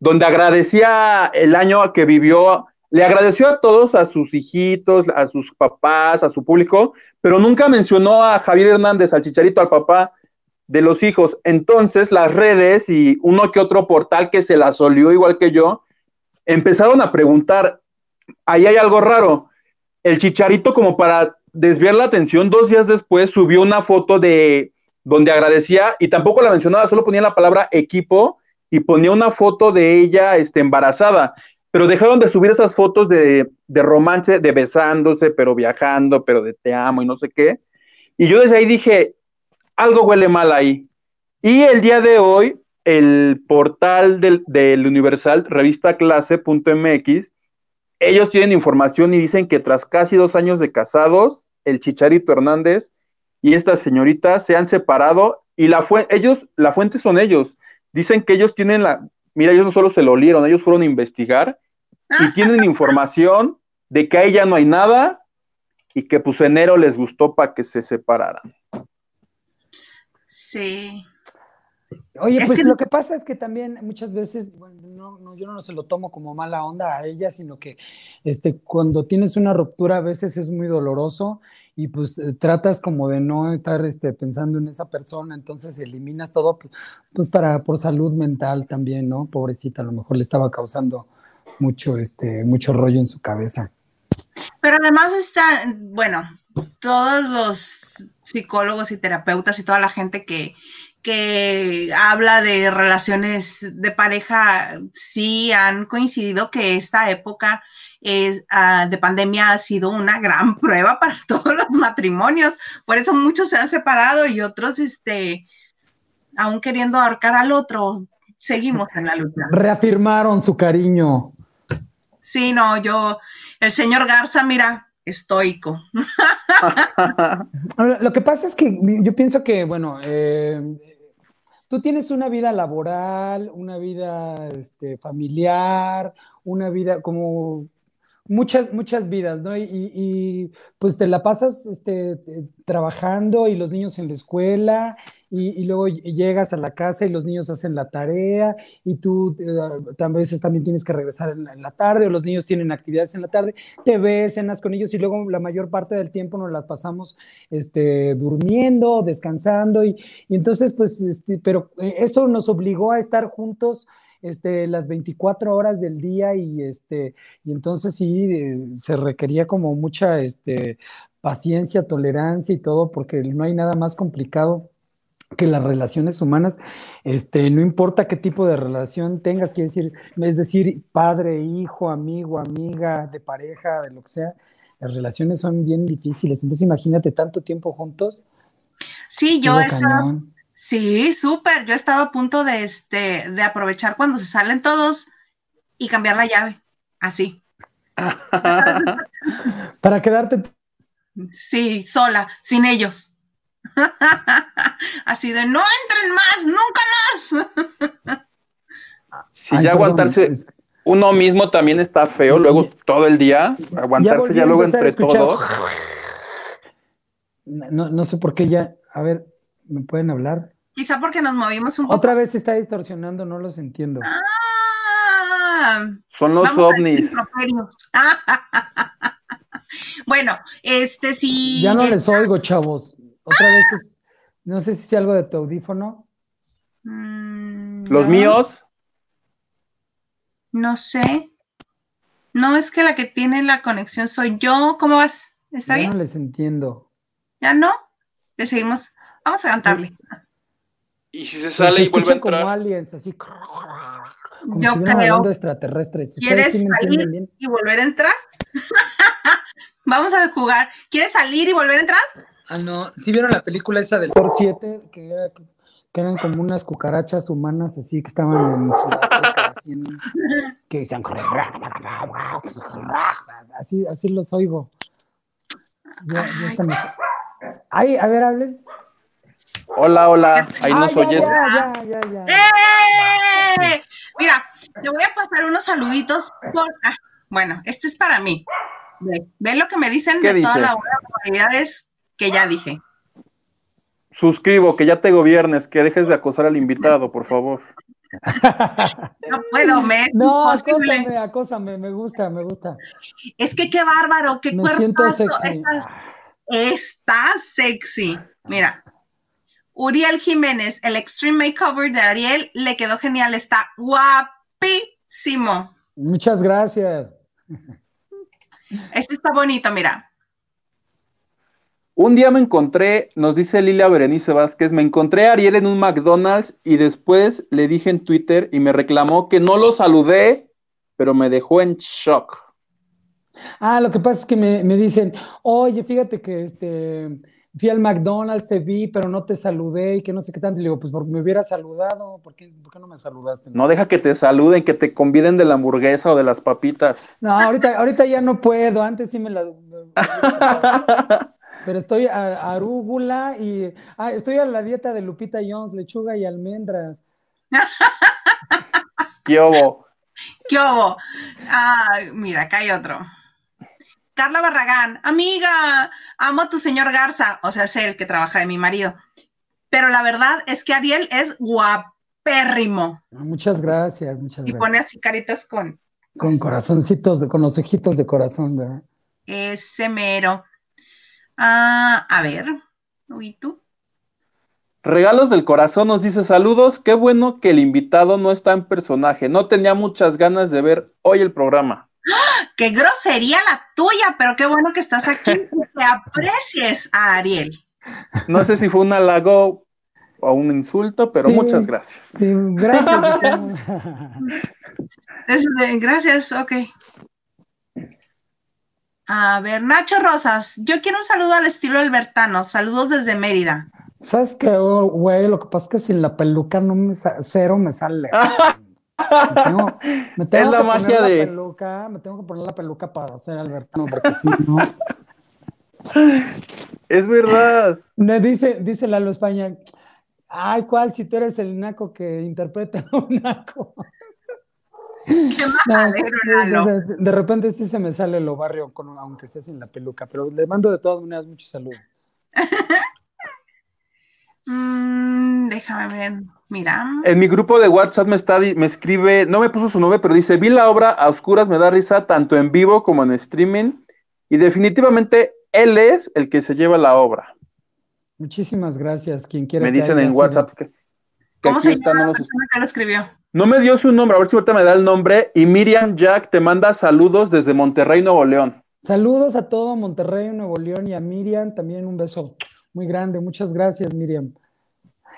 S4: donde agradecía el año que vivió
S2: le agradeció a todos, a sus hijitos, a sus papás, a su público, pero nunca mencionó a Javier Hernández, al chicharito, al papá de los hijos. Entonces las redes y uno que otro portal que se la solió igual que yo, empezaron a preguntar, ahí hay algo raro. El chicharito como para desviar la atención, dos días después subió una foto de donde agradecía y tampoco la mencionaba, solo ponía la palabra equipo y ponía una foto de ella este, embarazada. Pero dejaron de subir esas fotos de, de romance, de besándose, pero viajando, pero de te amo y no sé qué. Y yo desde ahí dije, algo huele mal ahí. Y el día de hoy, el portal del, del Universal, revista clase.mx, ellos tienen información y dicen que tras casi dos años de casados, el Chicharito Hernández y esta señorita se han separado y la ellos, la fuente son ellos. Dicen que ellos tienen la, mira, ellos no solo se lo olieron, ellos fueron a investigar y tienen información de que ahí ya no hay nada y que pues enero les gustó para que se separaran.
S1: Sí.
S3: Oye, pues lo que pasa es que también muchas veces, bueno, no, yo no se lo tomo como mala onda a ella, sino que este, cuando tienes una ruptura a veces es muy doloroso y pues eh, tratas como de no estar este, pensando en esa persona, entonces eliminas todo, pues, pues para, por salud mental también, ¿no? Pobrecita, a lo mejor le estaba causando mucho, este, mucho rollo en su cabeza.
S1: Pero además está, bueno, todos los psicólogos y terapeutas y toda la gente que, que habla de relaciones de pareja, sí han coincidido que esta época es, uh, de pandemia ha sido una gran prueba para todos los matrimonios. Por eso muchos se han separado y otros, este, aún queriendo ahorcar al otro, seguimos en la lucha.
S3: Reafirmaron su cariño.
S1: Sí, no, yo, el señor Garza, mira, estoico.
S3: Lo que pasa es que yo pienso que, bueno, eh, tú tienes una vida laboral, una vida este, familiar, una vida como muchas, muchas vidas, ¿no? Y, pues te la pasas este, trabajando y los niños en la escuela y, luego llegas a la casa y los niños hacen la tarea y tú eh, a veces también tienes que regresar en la, tarde o los niños tienen actividades en la tarde, te ves, cenas con ellos y luego la mayor parte del tiempo nos las pasamos este, durmiendo, descansando y, entonces pues, este, pero eh, esto nos obligó a estar juntos este, las 24 horas del día y, este, y entonces sí, eh, se requería como mucha este, paciencia, tolerancia y todo, porque no hay nada más complicado que las relaciones humanas, este, no importa qué tipo de relación tengas, quiere decir, es decir, padre, hijo, amigo, amiga, de pareja, de lo que sea, las relaciones son bien difíciles. Entonces imagínate tanto tiempo juntos.
S1: Sí, yo he Sí, súper. Yo estaba a punto de, este, de aprovechar cuando se salen todos y cambiar la llave. Así.
S3: Para quedarte.
S1: Sí, sola, sin ellos. Así de no entren más, nunca más.
S2: Si ya aguantarse uno mismo también está feo, luego todo el día, aguantarse ya, luego entre todos.
S3: No, no sé por qué ya, a ver, ¿Me pueden hablar?
S1: Quizá porque nos movimos un poco.
S3: Otra vez se está distorsionando, no los entiendo.
S1: Ah,
S2: Son los ovnis.
S1: bueno, este sí.
S3: Ya no les oigo, chavos. Otra vez es, no sé si es algo de tu audífono.
S1: Mm,
S2: ¿Los míos?
S1: No sé. No, es que la que tiene la conexión soy yo. ¿Cómo vas? ¿Está
S3: ya
S1: bien?
S3: no les entiendo.
S1: ¿Ya no? Le seguimos. Vamos a cantarle.
S5: ¿Y si se sale y vuelve a entrar?
S3: como aliens, así. Como
S1: Yo
S3: si
S1: creo.
S3: extraterrestres.
S1: ¿Quieres salir y volver a entrar? Vamos a jugar. ¿Quieres salir y volver a entrar?
S3: Ah, no. ¿Sí vieron la película esa del Thor 7? Que, era, que eran como unas cucarachas humanas así que estaban en Sudáfrica haciendo, que decían así, así los oigo. Ya, ya están. Ay, a ver, hablen.
S2: Hola, hola, ahí
S3: Ah,
S2: nos
S3: ya,
S2: oyes.
S3: Ya, ya, ya, ya.
S1: ¡Eh! Mira, te voy a pasar unos saluditos. Por... ah, bueno, este es para mí. Ve, ve lo que me dicen
S2: ¿Qué
S1: de toda
S2: dice?
S1: la hora que ya dije.
S2: Suscribo, que ya te gobiernes, que dejes de acosar al invitado, por favor.
S1: no puedo, me.
S3: No, acósame, acósame, me gusta, me gusta.
S1: Es que qué bárbaro, qué
S3: me siento sexy.
S1: Estás, sexy. Mira. Uriel Jiménez, el Extreme Makeover de Ariel le quedó genial, está guapísimo.
S3: Muchas gracias.
S1: Este está bonito, mira.
S2: Un día me encontré, nos dice Lilia Berenice Vázquez, me encontré a Ariel en un McDonald's y después le dije en Twitter y me reclamó que no lo saludé, pero me dejó en shock.
S3: Ah, lo que pasa es que me, dicen, oye, fíjate que este, fui al McDonald's, te vi, pero no te saludé y que no sé qué tanto. Y le digo, pues porque me hubiera saludado, ¿por qué, no me saludaste?
S2: No deja que te saluden, que te conviden de la hamburguesa o de las papitas.
S3: No, ahorita, ahorita ya no puedo, antes sí me la... Pero estoy a, arúgula y ah, estoy a la dieta de Lupita Jones, lechuga y almendras.
S2: ¿Qué obo?
S1: ¿Qué? Ah, mira, acá hay otro. Carla Barragán, amiga, amo a tu señor Garza, o sea, es el que trabaja de mi marido. Pero la verdad es que Ariel es guapérrimo.
S3: Ah, muchas gracias, muchas gracias.
S1: Y pone así caritas con...
S3: Con corazoncitos, con los ojitos de corazón, ¿verdad?
S1: Ese mero. Ah, a ver, ¿y tú?
S2: Regalos del corazón nos dice saludos, qué bueno que el invitado no está en personaje, no tenía muchas ganas de ver hoy el programa.
S1: ¡Ah! ¡Qué grosería la tuya! Pero qué bueno que estás aquí, que aprecies a Ariel.
S2: No sé si fue un halago o un insulto, pero muchas gracias.
S3: Sí, gracias.
S1: gracias, ok. A ver, Nacho Rosas, yo quiero un saludo al estilo albertano. Saludos desde Mérida.
S3: ¿Sabes qué, oh, güey? Lo que pasa es que sin la peluca no me cero me sale. me tengo, me tengo
S2: es la
S3: que
S2: magia
S3: poner
S2: de...
S3: la peluca, me tengo que poner la peluca para hacer albertano, porque si no.
S2: Es verdad.
S3: Me dice, dice Lalo España, ay, ¿cuál? Si tú eres el naco que interpreta a un naco. De, repente sí se me sale lo barrio, con, aunque esté sin la peluca, pero le mando de todas maneras mucho saludo.
S1: Mm, déjame ver, mira.
S2: En mi grupo de WhatsApp me, está, me escribe, no me puso su nombre, pero dice, vi la obra a oscuras, me da risa tanto en vivo como en streaming, y definitivamente él es el que se lleva la obra.
S3: Muchísimas gracias, quien quiera.
S2: Me dicen en WhatsApp que,
S1: ¿Cómo se llama la persona que lo escribió?
S2: No me dio su nombre, a ver si ahorita me da el nombre. Y Miriam Jack te manda saludos desde Monterrey, Nuevo León.
S3: Saludos a todo Monterrey, Nuevo León y a Miriam también un beso muy grande. Muchas gracias, Miriam.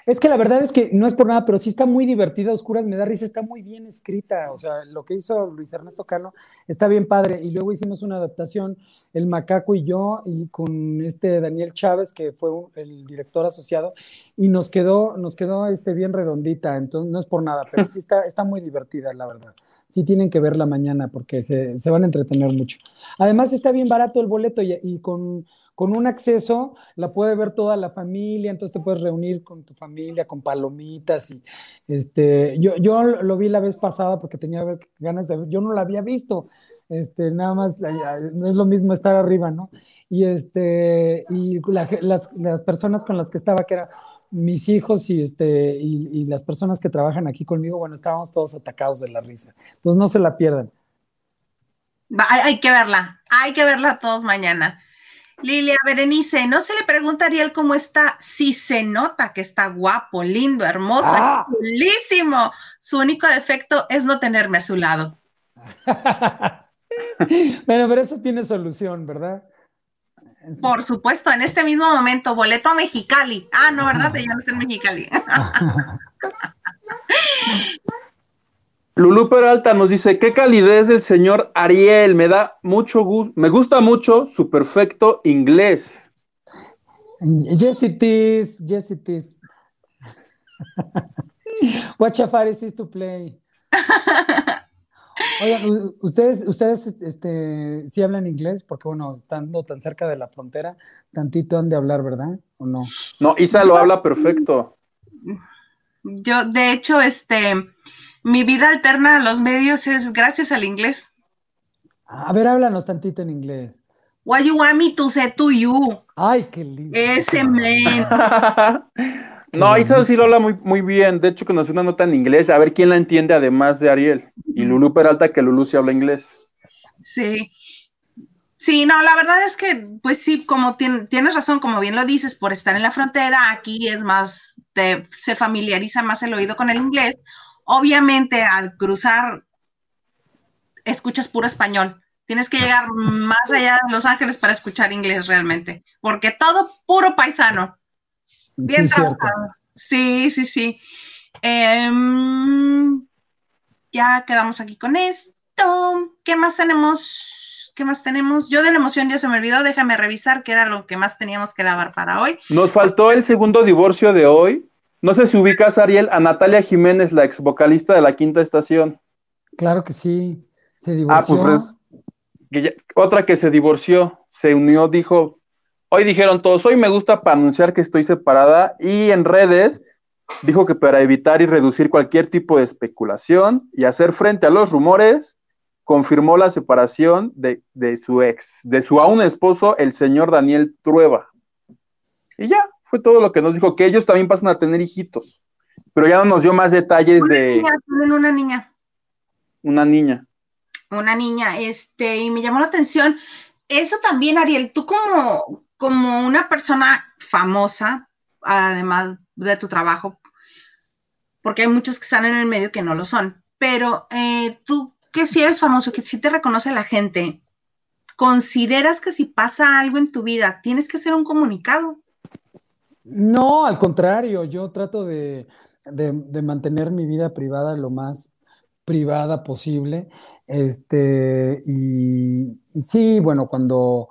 S3: Es que la verdad es que no es por nada, pero sí está muy divertida, Oscuras, me da risa, está muy bien escrita. O sea, lo que hizo Luis Ernesto Cano está bien padre. Y luego hicimos una adaptación, El Macaco y yo, y con este Daniel Chávez, que fue el director asociado, y nos quedó, nos quedó este, bien redondita. Entonces, no es por nada, pero sí está, está muy divertida, la verdad. Sí tienen que verla mañana porque se, se van a entretener mucho. Además, está bien barato el boleto y con con un acceso la puede ver toda la familia, entonces te puedes reunir con tu familia, con palomitas y este, yo, yo lo vi la vez pasada porque tenía ganas de ver, yo no la había visto, este, nada más, no es lo mismo estar arriba, ¿no? Y este, y las, las, personas con las que estaba, que eran mis hijos y, este, y, las personas que trabajan aquí conmigo, bueno, estábamos todos atacados de la risa, entonces no se la pierdan.
S1: Hay, hay que verla, hay que verla todos mañana. Lilia Berenice, no se le pregunta a Ariel cómo está, si se nota que está guapo, lindo, hermoso, ah. Su único defecto es no tenerme a su lado.
S3: bueno, pero eso tiene solución, ¿verdad?
S1: Por supuesto, en este mismo momento, boleto a Mexicali. Ah, no, ¿verdad? Ya no es en Mexicali.
S2: Lulú Peralta nos dice, qué calidez del señor Ariel, me da mucho gusto, me gusta mucho su perfecto inglés.
S3: Yes it is, yes it is. What Chafar is to play? Oigan, ustedes, ustedes este, sí hablan inglés, porque bueno, estando tan cerca de la frontera, tantito han de hablar, ¿verdad? ¿O no?
S2: No, Isa lo habla perfecto.
S1: Yo, de hecho, este, mi vida alterna a los medios es gracias al inglés.
S3: A ver, háblanos tantito en inglés.
S1: Why you want me to say to you?
S3: Ay, qué lindo.
S1: Ese man.
S2: No, Itza sí lo habla muy, muy bien. De hecho, conocí una nota en inglés, a ver quién la entiende además de Ariel. Y Lulú Peralta, que Lulú sí habla inglés.
S1: Sí. Sí, no, la verdad es que, pues sí, como tienes razón, como bien lo dices, por estar en la frontera, aquí es más, se familiariza más el oído con el inglés. Obviamente, al cruzar, escuchas puro español. Tienes que llegar más allá de Los Ángeles para escuchar inglés realmente, porque todo puro paisano. Bien sí, Sí, sí, sí. Em, ya quedamos aquí con esto. ¿Qué más tenemos? ¿Qué más tenemos? Yo de la emoción ya se me olvidó. Déjame revisar qué era lo que más teníamos que grabar para hoy.
S2: Nos faltó el segundo divorcio de hoy. No sé si ubicas, Ariel, a Natalia Jiménez, la ex vocalista de la quinta estación.
S3: Claro que sí. Se divorció.
S2: Ah, pues otra que se divorció, se unió, dijo, hoy dijeron todos, hoy me gusta para anunciar que estoy separada y en redes dijo que para evitar y reducir cualquier tipo de especulación y hacer frente a los rumores, confirmó la separación de, de su ex, de su aún esposo, el señor Daniel Trueba. Y ya, fue todo lo que nos dijo, que ellos también pasan a tener hijitos, pero ya no nos dio más detalles de...
S1: Niña, una niña.
S2: Una niña
S1: una niña, este, y me llamó la atención. Eso también, Ariel, tú como, como una persona famosa, además de tu trabajo, porque hay muchos que están en el medio que no lo son, pero eh, tú que si eres famoso, que si te reconoce la gente, ¿consideras que si pasa algo en tu vida, tienes que hacer un comunicado?
S3: No, al contrario, yo trato de, de mantener mi vida privada lo más privada posible. Este, y, sí, bueno, cuando,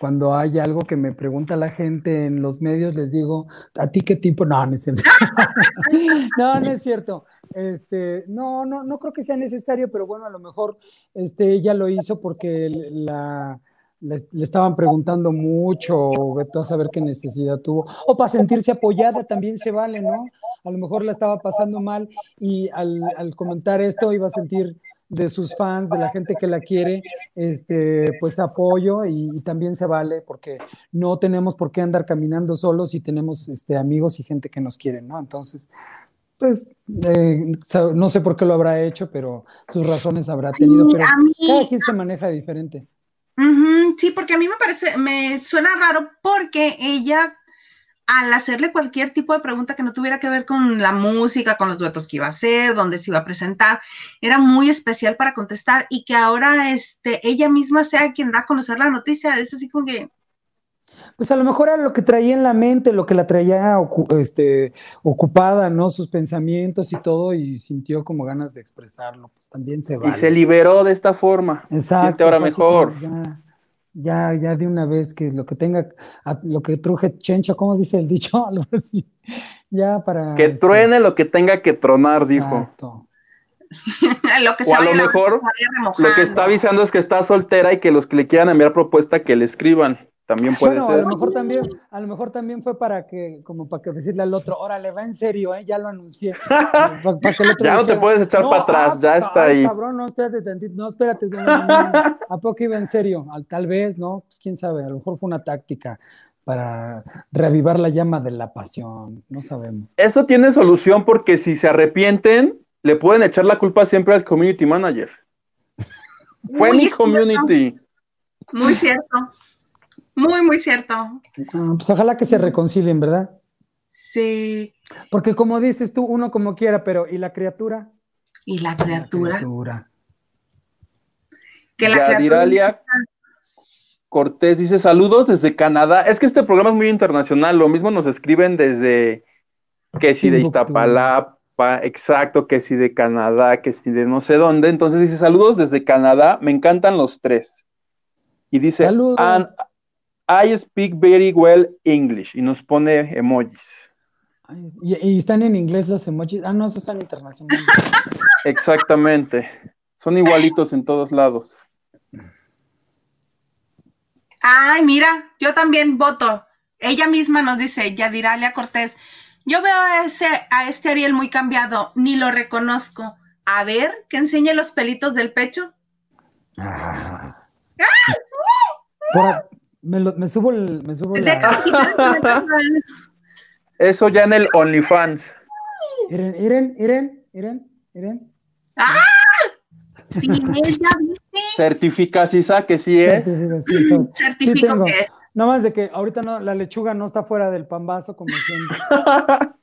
S3: cuando hay algo que me pregunta la gente en los medios, les digo, ¿a ti qué tipo? No, no es cierto. no, no es cierto. Este, no, no, no creo que sea necesario, pero bueno, a lo mejor este, ella lo hizo porque la, le, estaban preguntando mucho, a saber qué necesidad tuvo, o para sentirse apoyada también se vale, ¿no? A lo mejor la estaba pasando mal y al, comentar esto iba a sentir de sus fans, de la gente que la quiere, este, pues apoyo y, también se vale porque no tenemos por qué andar caminando solos y tenemos este, amigos y gente que nos quiere, ¿no? Entonces, pues eh, no sé por qué lo habrá hecho, pero sus razones habrá tenido, pero cada quien se maneja diferente
S1: sí, porque a mí me parece, me suena raro porque ella, al hacerle cualquier tipo de pregunta que no tuviera que ver con la música, con los duetos que iba a hacer, dónde se iba a presentar, era muy especial para contestar y que ahora este, ella misma sea quien da a conocer la noticia, es así como que,
S3: pues a lo mejor era lo que traía en la mente, lo que la traía este, ocupada, ¿no? Sus pensamientos y todo, y sintió como ganas de expresarlo, pues también se va.
S2: Y se liberó de esta forma. Exacto. Siente ahora mejor.
S3: Ya, ya, de una vez que lo que tenga, lo que truje chencho, ¿cómo dice el dicho? Algo así. Ya para.
S2: Que este, truene lo que tenga que tronar, dijo. Exacto. lo que o a lo mejor lo que está avisando es que está soltera y que los que le quieran enviar propuesta que le escriban. También puede ser.
S3: A lo mejor también, a lo mejor también fue para que, como para que decirle al otro, órale, va en serio, ¿eh? ya lo anuncié.
S2: ya no te puedes echar para atrás, ah, ya está ahí.
S3: Cabrón, no, espérate tantito, no, espérate. ¿A poco iba en serio? Tal vez, ¿no? Pues quién sabe, a lo mejor fue una táctica para reavivar la llama de la pasión, no sabemos.
S2: Eso tiene solución porque si se arrepienten, le pueden echar la culpa siempre al community manager. Fue mi community.
S1: Muy cierto. Muy, muy cierto. Ah,
S3: pues ojalá que se reconcilien, ¿verdad?
S1: Sí.
S3: Porque como dices tú, uno como quiera, pero ¿y la criatura?
S1: ¿Y la criatura? La criatura.
S2: Que la criatura... Cortés dice saludos desde Canadá. Es que este programa es muy internacional. Lo mismo nos escriben desde que si de Iztapalapa, exacto, que si de Canadá, que si de no sé dónde. Entonces dice saludos desde Canadá. Me encantan los tres. Y dice, saludos. I speak very well English y nos pone emojis.
S3: ¿Y, están en inglés los emojis? Ah, no, esos están internacionales.
S2: Exactamente. Son igualitos en todos lados.
S1: Ay, mira, yo también voto. Ella misma nos dice, Yadiralia Cortés, yo veo a, ese, a este Ariel muy cambiado, ni lo reconozco. A ver, que enseñe los pelitos del pecho. Ah.
S3: Me, subo el. Me subo la...
S4: Eso ya en el OnlyFans.
S3: Iren, Iren, Iren, Iren, Iren.
S1: ¡Ah! Sí, ya viste.
S4: Certifica, Sisa, que sí es.
S3: Sí, soy.
S1: Certifico que es.
S3: No más de que ahorita no, la lechuga no está fuera del pambazo como siempre.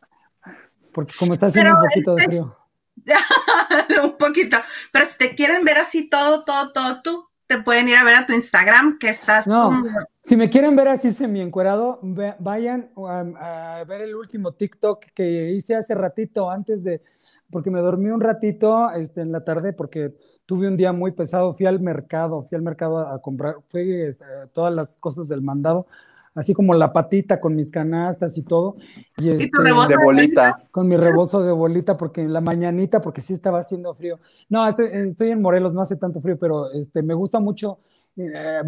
S3: Porque como está haciendo
S1: Pero
S3: un poquito de
S1: este es-
S3: frío.
S1: un poquito. Pero si te quieren ver así todo, todo, todo, tú, te pueden ir a ver a tu Instagram, que estás
S3: No.
S1: como-
S3: Si me quieren ver así semi-encuerado, vayan a, a ver el último TikTok que hice hace ratito, antes de, porque me dormí un ratito este, en la tarde, porque tuve un día muy pesado, fui al mercado, fui al mercado a, a comprar, fui este, todas las cosas del mandado, así como la patita con mis canastas y todo, y,
S1: tu
S3: este,
S1: rebozo
S4: De bolita.
S3: con mi rebozo de bolita, porque en la mañanita, porque sí estaba haciendo frío. No, estoy, estoy en Morelos, no hace tanto frío, pero este, me gusta mucho. eh,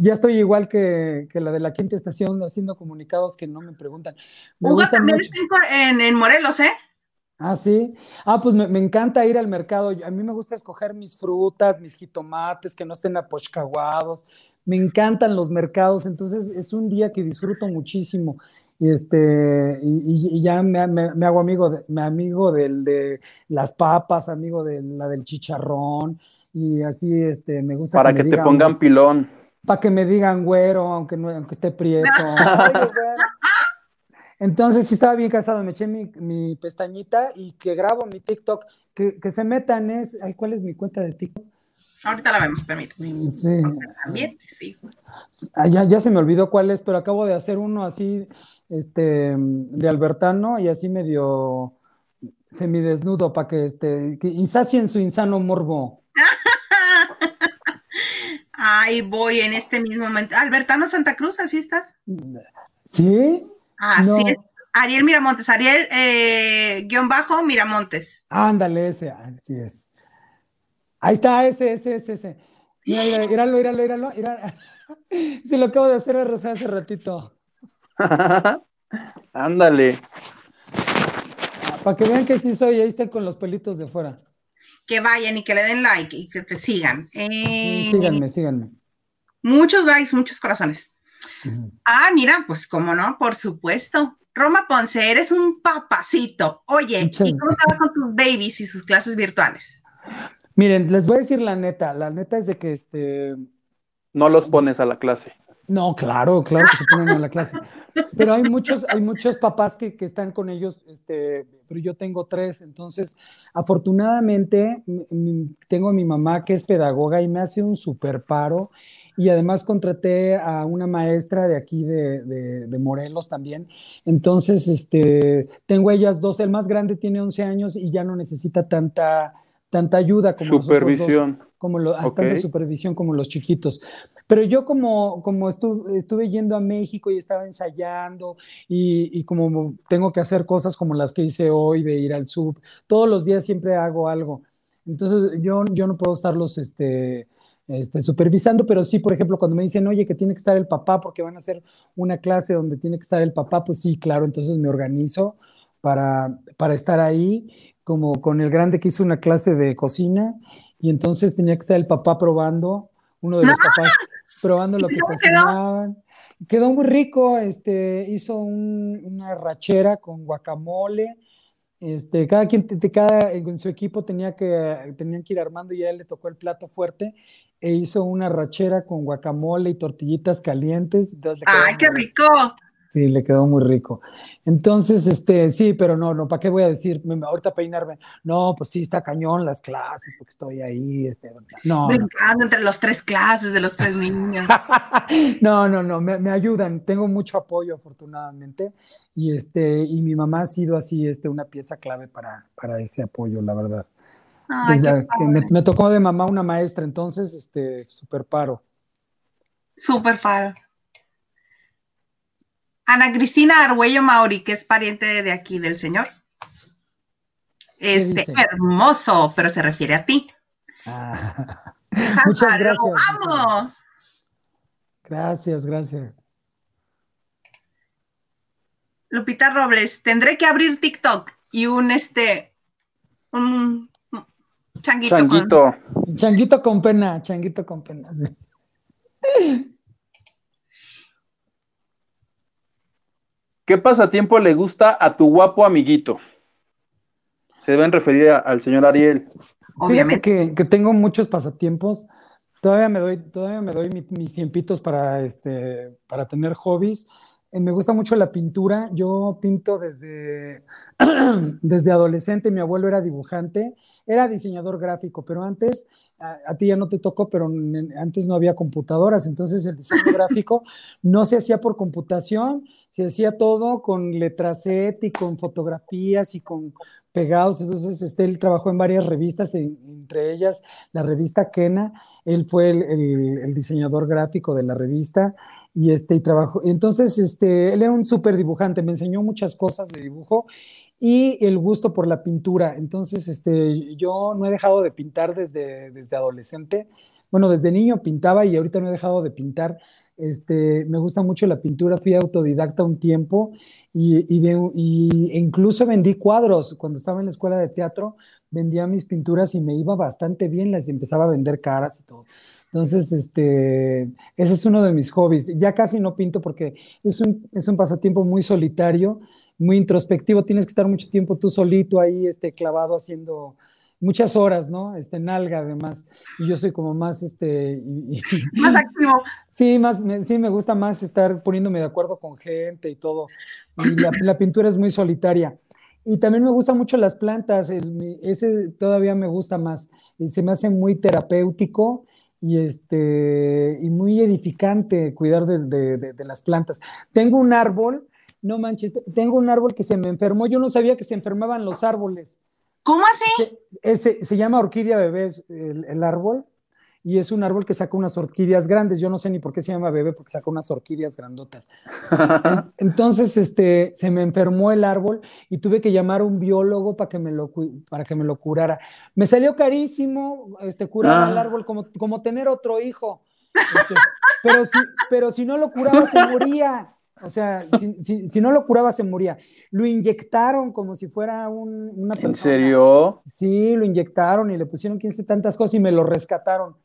S3: ya estoy igual que, que la de la quinta estación haciendo comunicados que no me preguntan. Me
S1: Hugo
S3: gusta
S1: también
S3: mucho.
S1: está en, en Morelos, ¿eh?
S3: Ah, sí. Ah, pues me, me encanta ir al mercado. A mí me gusta escoger mis frutas, mis jitomates, que no estén apochcaguados. Me encantan los mercados, entonces es un día que disfruto muchísimo. Y, este, y, ya me, me- me hago amigo, de, me amigo del, de las papas, amigo de la del chicharrón. Y así este, me gusta
S4: Para que te
S3: digan,
S4: pongan pilón.
S3: para que me digan güero, aunque, no, aunque esté prieto. Entonces sí estaba bien casado, me eché mi, mi pestañita y que grabo mi TikTok, que, que se metan es, ay, ¿cuál es mi cuenta de TikTok?
S1: Ahorita la vemos, permíteme.
S3: Sí,
S1: También, sí.
S3: Ah, ya, ya se me olvidó cuál es, pero acabo de hacer uno así, este, de Albertano y así medio semidesnudo para que, este, que insacien su insano morbo.
S1: Ahí voy en este mismo momento. Albertano Santa Cruz, ¿así estás?
S3: ¿Sí?
S1: Así
S3: No.
S1: es. Ariel Miramontes, Ariel eh, guion bajo Miramontes.
S3: Ándale, ese, así es. Ahí está, ese, ese, ese, ese. Mira, mira, míralo, míralo, míralo, mira. Sí, lo acabo de hacer hace ratito.
S4: Ándale.
S3: Para que vean que sí soy, ahí está con los pelitos de fuera.
S1: Que vayan y que le den like y que te sigan.
S3: Sí,
S1: Eh,
S3: síganme, síganme.
S1: Muchos likes, muchos corazones. Ah, mira, pues cómo no, por supuesto. Roma Ponce, eres un papacito. Oye,
S3: Muchas-
S1: ¿y cómo te va con tus babies y sus clases virtuales?
S3: Miren, les voy a decir la neta. La neta es de que este.
S4: No los pones a la clase.
S3: No, claro, claro que se ponen en la clase. Pero hay muchos, hay muchos papás que, que están con ellos, este, pero yo tengo tres. Entonces, afortunadamente, tengo a mi mamá que es pedagoga y me hace un super paro. Y además contraté a una maestra de aquí de, de- de Morelos también. Entonces, este, tengo ellas dos. El más grande tiene 11 años y ya no necesita tanta, tanta ayuda como nosotros dos
S4: Supervisión.
S3: como lo, a
S4: Ok.
S3: tanta supervisión como los chiquitos. Pero yo como, como estuve, estuve yendo a México y estaba ensayando y, y como tengo que hacer cosas como las que hice hoy de ir al sub, todos los días siempre hago algo. Entonces yo, yo no puedo estarlos este, este, supervisando, pero sí, por ejemplo, cuando me dicen, oye, que tiene que estar el papá porque van a hacer una clase donde tiene que estar el papá, pues sí, claro, entonces me organizo para, para estar ahí, como con el grande que hizo una clase de cocina y entonces tenía que estar el papá probando, uno de los papás probando lo que cocinaban. Quedó muy rico, este, hizo un- una rachera con guacamole. Este, cada quien, de cada, en su equipo tenía que, tenían que ir armando y a él le tocó el plato fuerte e hizo una rachera con guacamole y tortillitas calientes.
S1: ¡Ay, qué rico!
S3: Sí, le quedó muy rico. Entonces, este, sí, pero no, no, ¿para qué voy a decir? Me- Ahorita peinarme. No, pues sí, está cañón las clases, porque estoy ahí. Este, no, no.
S1: Brincando entre los tres clases de los tres niños.
S3: No, no, no, me, me ayudan. Tengo mucho apoyo, afortunadamente. Y este, y mi mamá ha sido así, este, una pieza clave para, para ese apoyo, la verdad.
S1: Ay,
S3: Desde que me, me tocó de mamá una maestra, entonces, este, súper paro.
S1: Súper faro. Ana Cristina Argüello Mauri, que es pariente de aquí del señor. Este, hermoso, pero se refiere a ti.
S3: Ah, muchas gracias. Gracias, gracias.
S1: Lupita Robles, tendré que abrir TikTok y un este, un changuito. con-
S4: Changuito.
S3: Changuito con pena, changuito con pena. sí.
S4: ¿Qué pasatiempo le gusta a tu guapo amiguito? Se deben referir al señor Ariel.
S3: Obviamente. que, que, tengo muchos pasatiempos. Todavía me doy, todavía me doy mis tiempitos para, este, para tener hobbies. Eh, me gusta mucho la pintura. Yo pinto desde, desde adolescente. Mi abuelo era dibujante, era diseñador gráfico, pero antes, a, ti ya no te tocó, pero antes no había computadoras. Entonces el diseño gráfico no se hacía por computación, se hacía todo con letraset y con fotografías y con pegados. Entonces este, él trabajó en varias revistas, entre ellas la revista Kena. Él fue el, el diseñador gráfico de la revista y este y trabajo. Entonces, este, él era un súper dibujante, me enseñó muchas cosas de dibujo y el gusto por la pintura. Entonces, este, yo no he dejado de pintar desde, desde adolescente. Bueno, desde niño pintaba y ahorita no he dejado de pintar. Este, me gusta mucho la pintura, fui autodidacta un tiempo y, y, y incluso vendí cuadros. Cuando estaba en la escuela de teatro, vendía mis pinturas y me iba bastante bien, las empezaba a vender caras y todo. Entonces, este, ese es uno de mis hobbies. Ya casi no pinto porque es un, es un pasatiempo muy solitario, muy introspectivo. Tienes que estar mucho tiempo tú solito ahí, este, clavado haciendo muchas horas, ¿no? Este, nalga además. Y yo soy como más, este...
S1: más activo.
S3: Sí, más, me, sí, me gusta más estar poniéndome de acuerdo con gente y todo. Y la, la pintura es muy solitaria. Y también me gustan mucho las plantas, ese todavía me gusta más. Y se me hace muy terapéutico y, este, y muy edificante cuidar de, de, las plantas. Tengo un árbol, no manches, tengo un árbol que se me enfermó. Yo no sabía que se enfermaban los árboles.
S1: ¿Cómo así?
S3: Se, se llama orquídea bebé el, el, árbol y es un árbol que saca unas orquídeas grandes. Yo no sé ni por qué se llama bebé, porque saca unas orquídeas grandotas. Entonces, este, se me enfermó el árbol y tuve que llamar a un biólogo para que me lo, para que me lo curara. Me salió carísimo este, curar al ah. árbol, como, como tener otro hijo. Este, pero, si, pero si no lo curaba, se moría. O sea, si, si, no lo curaba, se moría. Lo inyectaron como si fuera un, una persona.
S4: ¿En serio?
S3: Sí, lo inyectaron y le pusieron 15 tantas cosas y me lo rescataron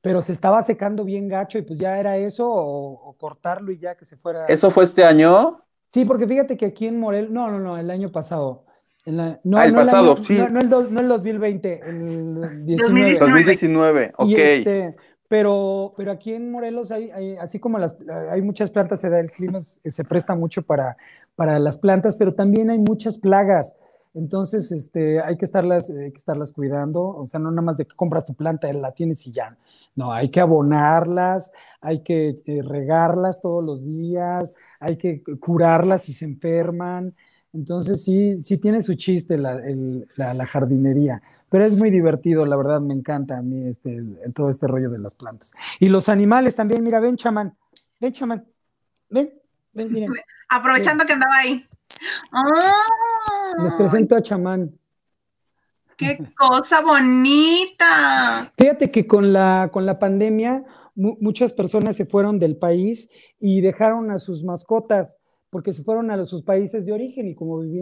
S3: pero se estaba secando bien gacho y pues ya era eso o, cortarlo y ya que se fuera.
S4: ¿Eso fue este año?
S3: Sí, porque fíjate que aquí en Morel, no, no, no, el año pasado.
S4: no, ah, el pasado, sí.
S3: No, el no, el 2020, el
S4: 19. 2019, ok. Este,
S3: pero, pero aquí en Morelos hay, así como las, hay muchas plantas, se da el clima, se presta mucho para, para las plantas, pero también hay muchas plagas. Entonces, este, hay que estarlas, hay que estarlas cuidando. O sea, no nada más de que compras tu planta, la tienes y ya. No, hay que abonarlas, hay que eh, regarlas todos los días, hay que curarlas si se enferman. Entonces sí, sí tiene su chiste la, la, jardinería, pero es muy divertido, la verdad me encanta a mí este, todo este rollo de las plantas. Y los animales también, mira, ven chamán, ven chamán, ven, ven, miren.
S1: Aprovechando que andaba ahí.
S3: Les presento a chamán.
S1: ¡Qué cosa bonita!
S3: Fíjate que con la, con la pandemia muchas personas se fueron del país y dejaron a sus mascotas porque se fueron a sus países de origen y como y,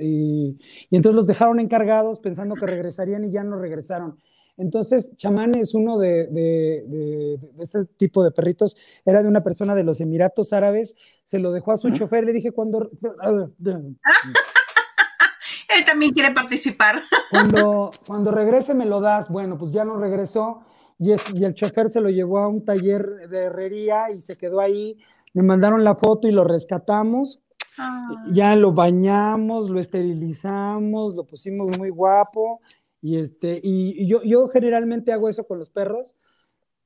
S3: y, entonces los dejaron encargados pensando que regresarían y ya no regresaron. Entonces, chamán es uno de, de, de, de, ese tipo de perritos, era de una persona de los Emiratos Árabes, se lo dejó a su chofer, le dije cuando...
S1: Él también quiere participar.
S3: Cuando, cuando regrese me lo das. Bueno, pues ya no regresó y, y el chofer se lo llevó a un taller de herrería y se quedó ahí. Me mandaron la foto y lo rescatamos. Ah. Ya lo bañamos, lo esterilizamos, lo pusimos muy guapo. Y, este, y, yo, yo generalmente hago eso con los perros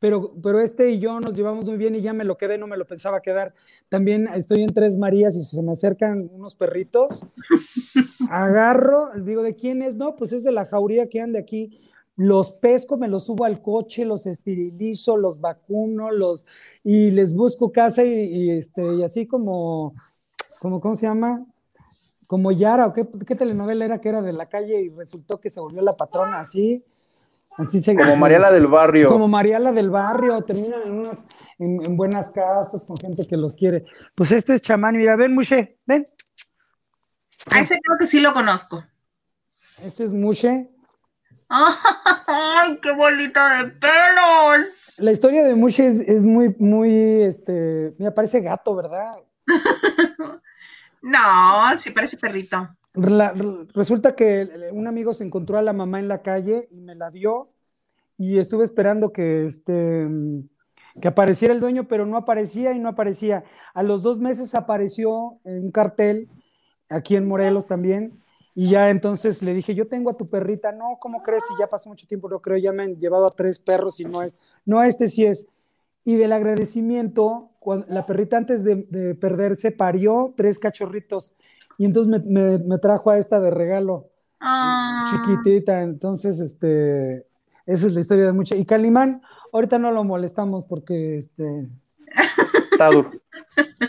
S3: pero, pero este y yo nos llevamos muy bien y ya me lo quedé, no me lo pensaba quedar. También estoy en Tres Marías y se me acercan unos perritos, agarro, digo, ¿de quién es? No, pues es de la jauría que anda aquí. Los pesco, me los subo al coche, los esterilizo, los vacuno, los y les busco casa y, este y así como, como, ¿cómo se llama? Como Yara, o qué, qué telenovela era que era de la calle y resultó que se volvió la patrona así
S4: como Mariala del Barrio.
S3: Como Mariala del Barrio, terminan en, unas, en, buenas casas con gente que los quiere. Pues este es chamán, mira, ven, Mushe, ven.
S1: A ese creo que sí lo conozco.
S3: Este es Mushe.
S1: ¡Ay, qué bolita de pelo!
S3: La historia de Mushe es, es, muy, muy, este, me parece gato, ¿verdad?
S1: No, sí parece perrito.
S3: Resulta que un amigo se encontró a la mamá en la calle y me la dio y estuve esperando que, este, que apareciera el dueño, pero no aparecía y no aparecía. A los dos meses apareció en un cartel aquí en Morelos también y ya entonces le dije, yo tengo a tu perrita, no, ¿cómo crees? Si ya pasó mucho tiempo, no creo, ya me han llevado a tres perros y no es, no, este sí es. Y del agradecimiento, cuando, la perrita antes de, de perderse parió tres cachorritos y entonces me, me- me trajo a esta de regalo,
S1: Ah,
S3: chiquitita. Entonces, este, esa es la historia de mucho. Y Calimán, ahorita no lo molestamos porque este,
S4: Está dur-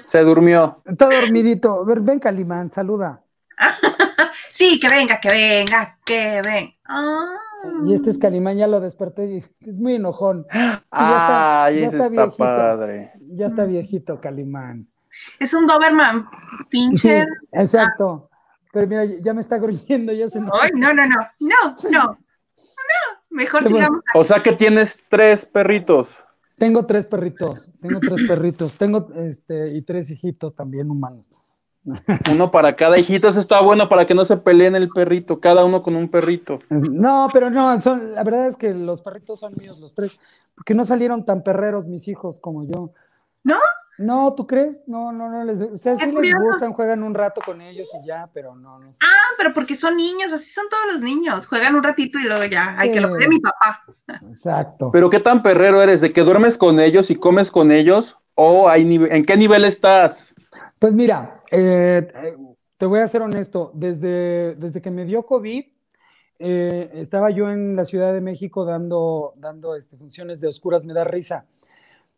S4: Se durmió.
S3: está dormidito. A ver, ven, Calimán, saluda.
S1: Sí, que venga, que venga, que venga. Ah.
S3: Y este es Calimán, ya lo desperté y es muy enojón. Es que ya está-
S4: Ay,
S3: ya
S4: ese
S3: está
S4: está
S3: viejito.
S4: padre.
S3: Ya está viejito, Calimán.
S1: Es un Doberman
S3: Sí,
S1: pinche.
S3: exacto. Pero mira, ya me está gruñendo, ya se
S1: Ay, no, no, no, no, no, no. Mejor sigamos.
S4: O sea que tienes tres perritos.
S3: Tengo tres perritos, tengo tres perritos, tengo este y tres hijitos también humanos.
S4: Uno para cada hijito. Eso está bueno para que no se peleen el perrito. Cada uno con un perrito.
S3: No, pero no, son, la verdad es que los perritos son míos, los tres, porque no salieron tan perreros mis hijos como yo.
S1: ¿No?
S3: No, ¿tú crees? No, no, no les, o sea, sí les
S1: curioso.
S3: gustan, juegan un rato con ellos y ya, pero no, no sé.
S1: Ah, pero porque son niños, así son todos los niños. Juegan un ratito y luego ya. Ay, que lo cuide mi papá.
S3: Exacto.
S4: Pero qué tan perrero eres, de que duermes con ellos y comes con ellos, o hay ¿en qué nivel estás?
S3: Pues mira, eh, te voy a ser honesto, desde, desde que me dio COVID, eh, estaba yo en la Ciudad de México dando, dando este, funciones de oscuras, me da risa.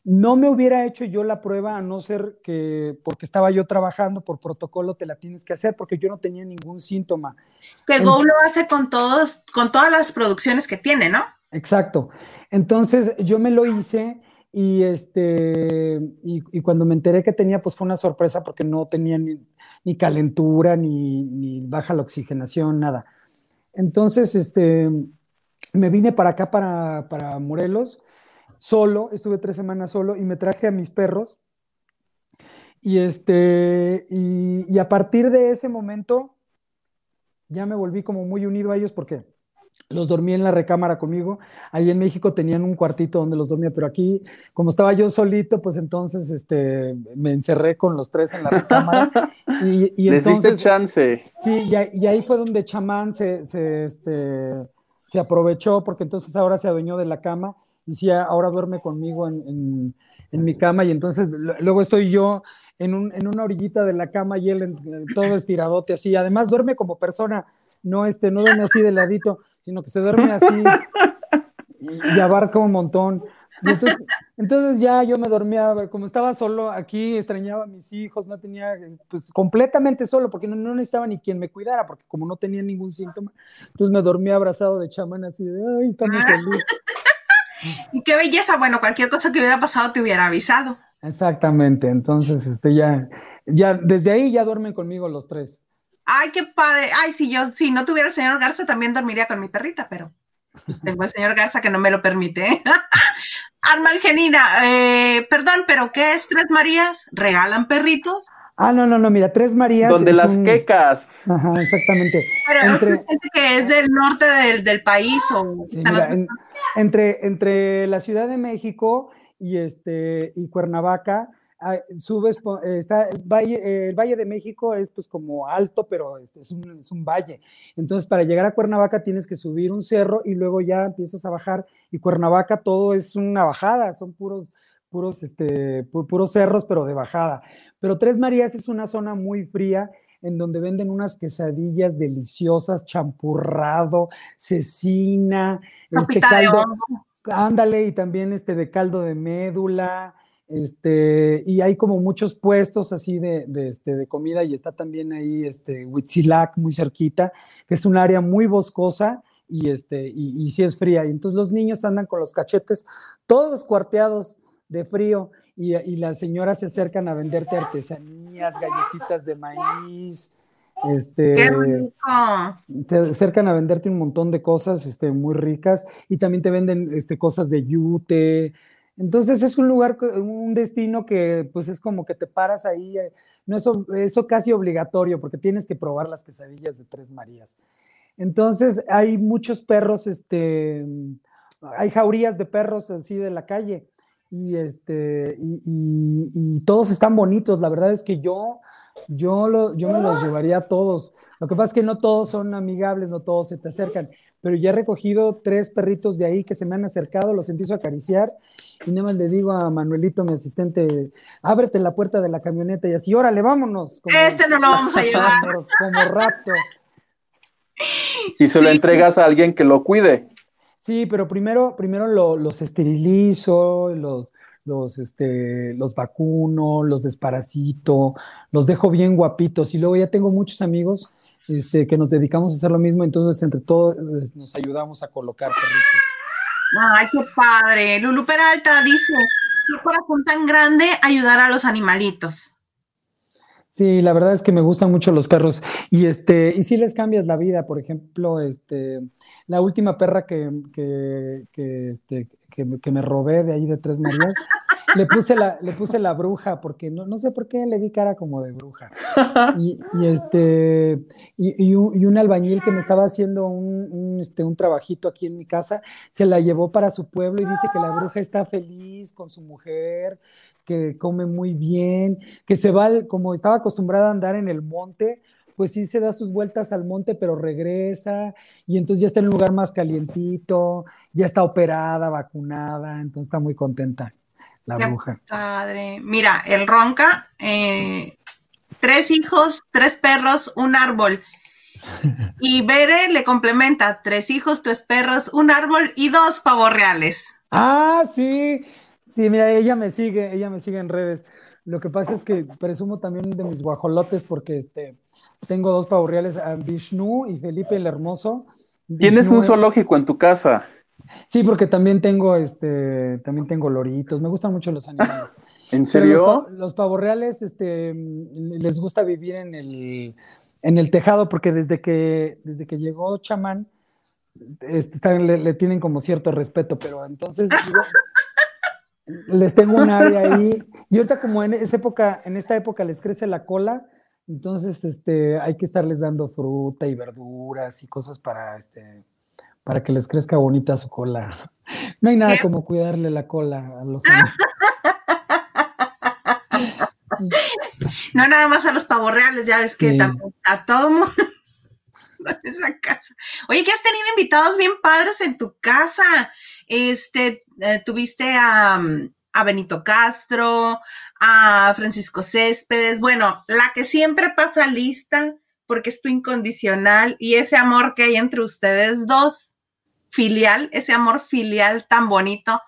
S3: No me hubiera hecho yo la prueba a no ser que, porque estaba yo trabajando por protocolo, te la tienes que hacer porque yo no tenía ningún síntoma.
S1: Que Go lo hace con todos, con todas las producciones que tiene, ¿no?
S3: Exacto. Entonces yo me lo hice y este y, cuando me enteré que tenía, pues fue una sorpresa porque no tenía ni, calentura, ni, ni baja la oxigenación, nada. Entonces, este, me vine para acá, para, para Morelos, solo, estuve tres semanas solo y me traje a mis perros. Y este, y, y a partir de ese momento ya me volví como muy unido a ellos porque los dormí en la recámara conmigo. Ahí en México tenían un cuartito donde los dormía, pero aquí, como estaba yo solito, pues entonces este, me encerré con los tres en la recámara. Y, y
S4: Les diste
S3: entonces,
S4: chance.
S3: sí, y, ahí- y ahí fue donde Chamán se, se, este, se aprovechó, porque entonces ahora se adueñó de la cama y sí, ahora duerme conmigo en, en- en mi cama y entonces luego estoy yo en, un- en una orillita de la cama y él en- en todo estiradote así. Además duerme como persona, no, este, no duerme así de ladito, sino que se duerme así y, y abarca un montón. Y entonces, entonces ya yo me dormía, como estaba solo aquí, extrañaba a mis hijos, no tenía, pues completamente solo, porque no, no necesitaba ni quien me cuidara, porque como no tenía ningún síntoma, entonces me dormía abrazado de chamán así de, ay, estamos felices.
S1: Y qué belleza. Bueno, cualquier cosa que hubiera pasado te hubiera avisado.
S3: Exactamente, entonces este ya, ya desde ahí ya duermen conmigo los tres.
S1: Ay, qué padre. Ay, si yo, si no tuviera el señor Garza, también dormiría con mi perrita, pero pues tengo el señor Garza que no me lo permite. Alma Angelina, eh, perdón, pero ¿qué es Tres Marías? ¿Regalan perritos?
S3: Ah, no, no, no, mira, Tres Marías.
S4: Donde
S3: es
S4: las
S3: un-
S4: quecas.
S3: Ajá, exactamente.
S1: Pero
S3: Entre-
S1: hay gente que es del norte del, del país o
S3: Sí,
S1: están
S3: mira,
S1: otros-
S3: en- entre, entre la Ciudad de México y, este, y Cuernavaca, subes, po- eh, está el valle, eh, el Valle de México es pues como alto, pero este, es, un, es un valle. Entonces, para llegar a Cuernavaca tienes que subir un cerro y luego ya empiezas a bajar. Y Cuernavaca todo es una bajada, son puros, puros, este, pu- puros cerros, pero de bajada. Pero Tres Marías es una zona muy fría en donde venden unas quesadillas deliciosas, champurrado, cecina, este
S1: Sopita
S3: caldo, ándale, y también este de caldo de médula, este, y hay como muchos puestos así de, de, este, de comida, y está también ahí este Huitzilac muy cerquita, que es un área muy boscosa y este, y, y sí es fría. Y entonces los niños andan con los cachetes todos cuarteados de frío, y, y las señoras se acercan a venderte artesanías, galletitas de maíz, este,
S1: ¡Qué rico!
S3: te acercan a venderte un montón de cosas este, muy ricas y también te venden este, cosas de yute, Entonces es un lugar, un destino que pues es como que te paras ahí, eh, no es eso casi obligatorio porque tienes que probar las quesadillas de Tres Marías. Entonces hay muchos perros, este, hay jaurías de perros así de la calle y este y, todos están bonitos. La verdad es que yo yo lo, yo me los llevaría a todos. Lo que pasa es que no todos son amigables, no todos se te acercan, pero ya he recogido tres perritos de ahí que se me han acercado, los empiezo a acariciar y nada más le digo a Manuelito, mi asistente, ábrete la puerta de la camioneta y así, órale, vámonos.
S1: este no lo vamos a llevar.
S3: Como, como rapto.
S4: Y se lo entregas a alguien que lo cuide.
S3: Sí, pero primero, primero los esterilizo, los, los, este, los vacuno, los desparasito, los dejo bien guapitos y luego ya tengo muchos amigos este, que nos dedicamos a hacer lo mismo, entonces entre todos nos ayudamos a colocar perritos.
S1: Ay, qué padre. Lulu Peralta dice, qué corazón tan grande ayudar a los animalitos.
S3: Sí, la verdad es que me gustan mucho los perros y este y sí les cambias la vida. Por ejemplo, este la última perra que, que, que, este, que me robé de ahí de Tres Marías, le puse la, le puse la bruja, porque no, no sé por qué le vi cara como de bruja. Y, este, y, un, albañil que me estaba haciendo un, este, un trabajito aquí en mi casa, se la llevó para su pueblo y dice que la bruja está feliz con su mujer, que come muy bien, que se va, como estaba acostumbrada a andar en el monte, pues sí se da sus vueltas al monte, pero regresa y entonces ya está en un lugar más calientito, ya está operada, vacunada, entonces está muy contenta la bruja.
S1: Padre. Mira, el ronca, eh, tres hijos, tres perros, un árbol. Y Bere le complementa tres hijos, tres perros, un árbol y dos pavos reales.
S3: Ah, sí. Sí, mira, ella me sigue, ella me sigue en redes. Lo que pasa es que presumo también de mis guajolotes porque este, tengo dos pavos reales, Vishnu y Felipe el Hermoso.
S4: Tienes un zoológico en tu casa.
S3: Sí, porque también tengo este, también tengo loritos, me gustan mucho los animales.
S4: ¿En serio?
S3: los, pavos reales este, les gusta vivir en el, en el tejado porque desde que, desde que llegó chamán este, le, tienen como cierto respeto, pero entonces les tengo un área ahí. Y ahorita como en esa época, en esta época les crece la cola, entonces este, hay que estarles dando fruta y verduras y cosas para este, para que les crezca bonita su cola. No hay nada como cuidarle la cola a los
S1: No nada más a los pavorreales, ya ves que a todo mundo esa casa. Oye, que has tenido invitados bien padres en tu casa. Este, eh, tuviste a, a Benito Castro, a Francisco Céspedes, bueno, la que siempre pasa lista porque es tu incondicional y ese amor que hay entre ustedes dos filial, ese amor filial tan bonito,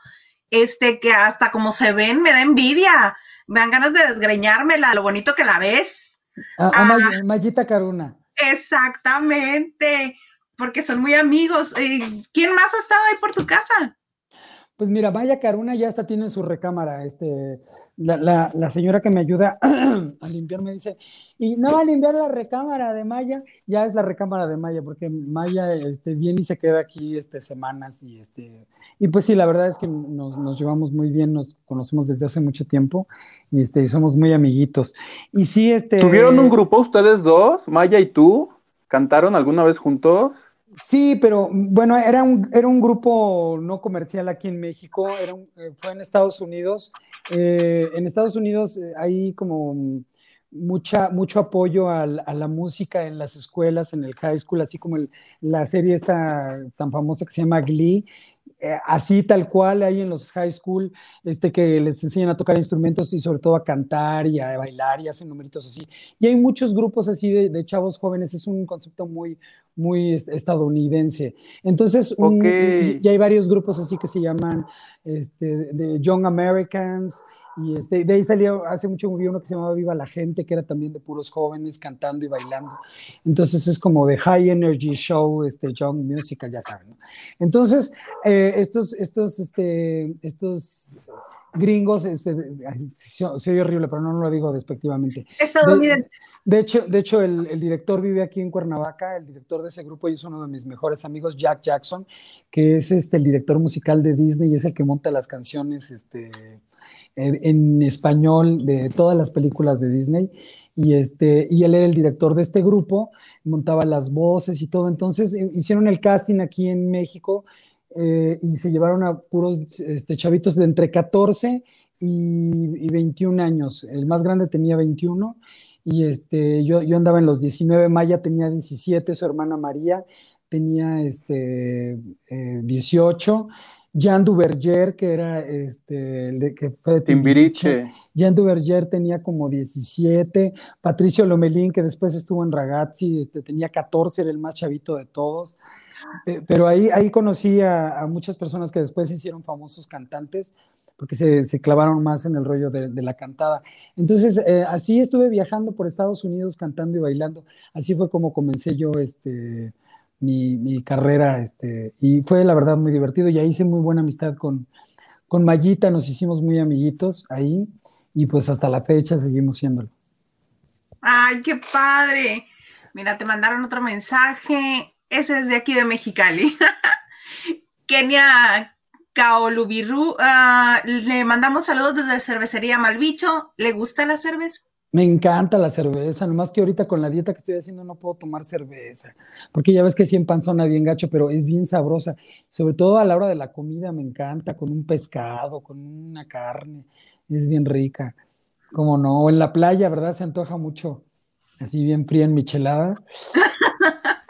S1: este que hasta como se ven me da envidia, me dan ganas de desgreñármela, lo bonito que la ves.
S3: A, ah, Mayita Caruna.
S1: Exactamente, porque son muy amigos. Eh, ¿Quién más ha estado ahí por tu casa?
S3: Pues mira, Maya Caruna ya hasta tiene su recámara. Este, la, la, señora que me ayuda a limpiar me dice, y no va a limpiar la recámara de Maya, ya es la recámara de Maya, porque Maya este, viene y se queda aquí este, semanas y este, y pues sí, la verdad es que nos, nos llevamos muy bien, nos conocemos desde hace mucho tiempo y este, somos muy amiguitos. Y sí, este.
S4: ¿Tuvieron un grupo ustedes dos, Maya y tú? ¿Cantaron alguna vez juntos?
S3: Sí, pero bueno, era un, era un grupo no comercial aquí en México, era eh, fue en Estados Unidos. Eh, en Estados Unidos eh, hay como mucha, mucho apoyo a, la música en las escuelas, en el high school, así como la serie esta tan famosa que se llama Glee, eh, así tal cual hay en los high school, este, que les enseñan a tocar instrumentos y sobre todo a cantar y a bailar y hacen numeritos así. Y hay muchos grupos así de, chavos jóvenes, es un concepto muy, muy estadounidense. Entonces, ya hay varios grupos así que se llaman este, de Young Americans y este, de ahí salió, hace mucho vi uno que se llamaba Viva la Gente, que era también de puros jóvenes cantando y bailando. Entonces es como de high energy show, este, young musical, ya saben. Entonces, eh, estos, estos, este, estos gringos, este, soy horrible, pero no, lo digo despectivamente.
S1: Estadounidenses.
S3: De, hecho, de hecho el, el, director vive aquí en Cuernavaca, el director de ese grupo y es uno de mis mejores amigos, Jack Jackson, que es este, el director musical de Disney y es el que monta las canciones este, en, español de todas las películas de Disney. Y, este, y él era el director de este grupo, montaba las voces y todo. Entonces eh, hicieron el casting aquí en México eh, y se llevaron a puros este, chavitos de entre 14 y, 21 años. El más grande tenía 21 y este, yo, yo andaba en los 19, Maya tenía 17, su hermana María tenía este, 18. Jean Duverger, que era este, el de, que fue de
S4: Timbiriche.
S3: Jean Duverger tenía como 17. Patricio Lomelín, que después estuvo en Ragazzi, este, tenía 14, era el más chavito de todos. Eh, pero ahí, ahí conocí a, muchas personas que después se hicieron famosos cantantes porque se, clavaron más en el rollo de, la cantada. Entonces, eh, así estuve viajando por Estados Unidos cantando y bailando. Así fue como comencé yo este, mi, carrera este, y fue la verdad muy divertido. Ya hice muy buena amistad con, con Mayita, nos hicimos muy amiguitos ahí y pues hasta la fecha seguimos siéndolo.
S1: ¡Ay, qué padre! Mira, te mandaron otro mensaje ese es de aquí de Mexicali. Kenia Kaolubiru, uh, le mandamos saludos desde Cervecería Malbicho. ¿Le gusta la cerveza?
S3: Me encanta la cerveza, nomás que ahorita con la dieta que estoy haciendo no puedo tomar cerveza, porque ya ves que siempre panzona bien gacho, pero es bien sabrosa, sobre todo a la hora de la comida me encanta, con un pescado, con una carne, es bien rica, como no, en la playa, ¿verdad? Se antoja mucho, así bien fría en michelada.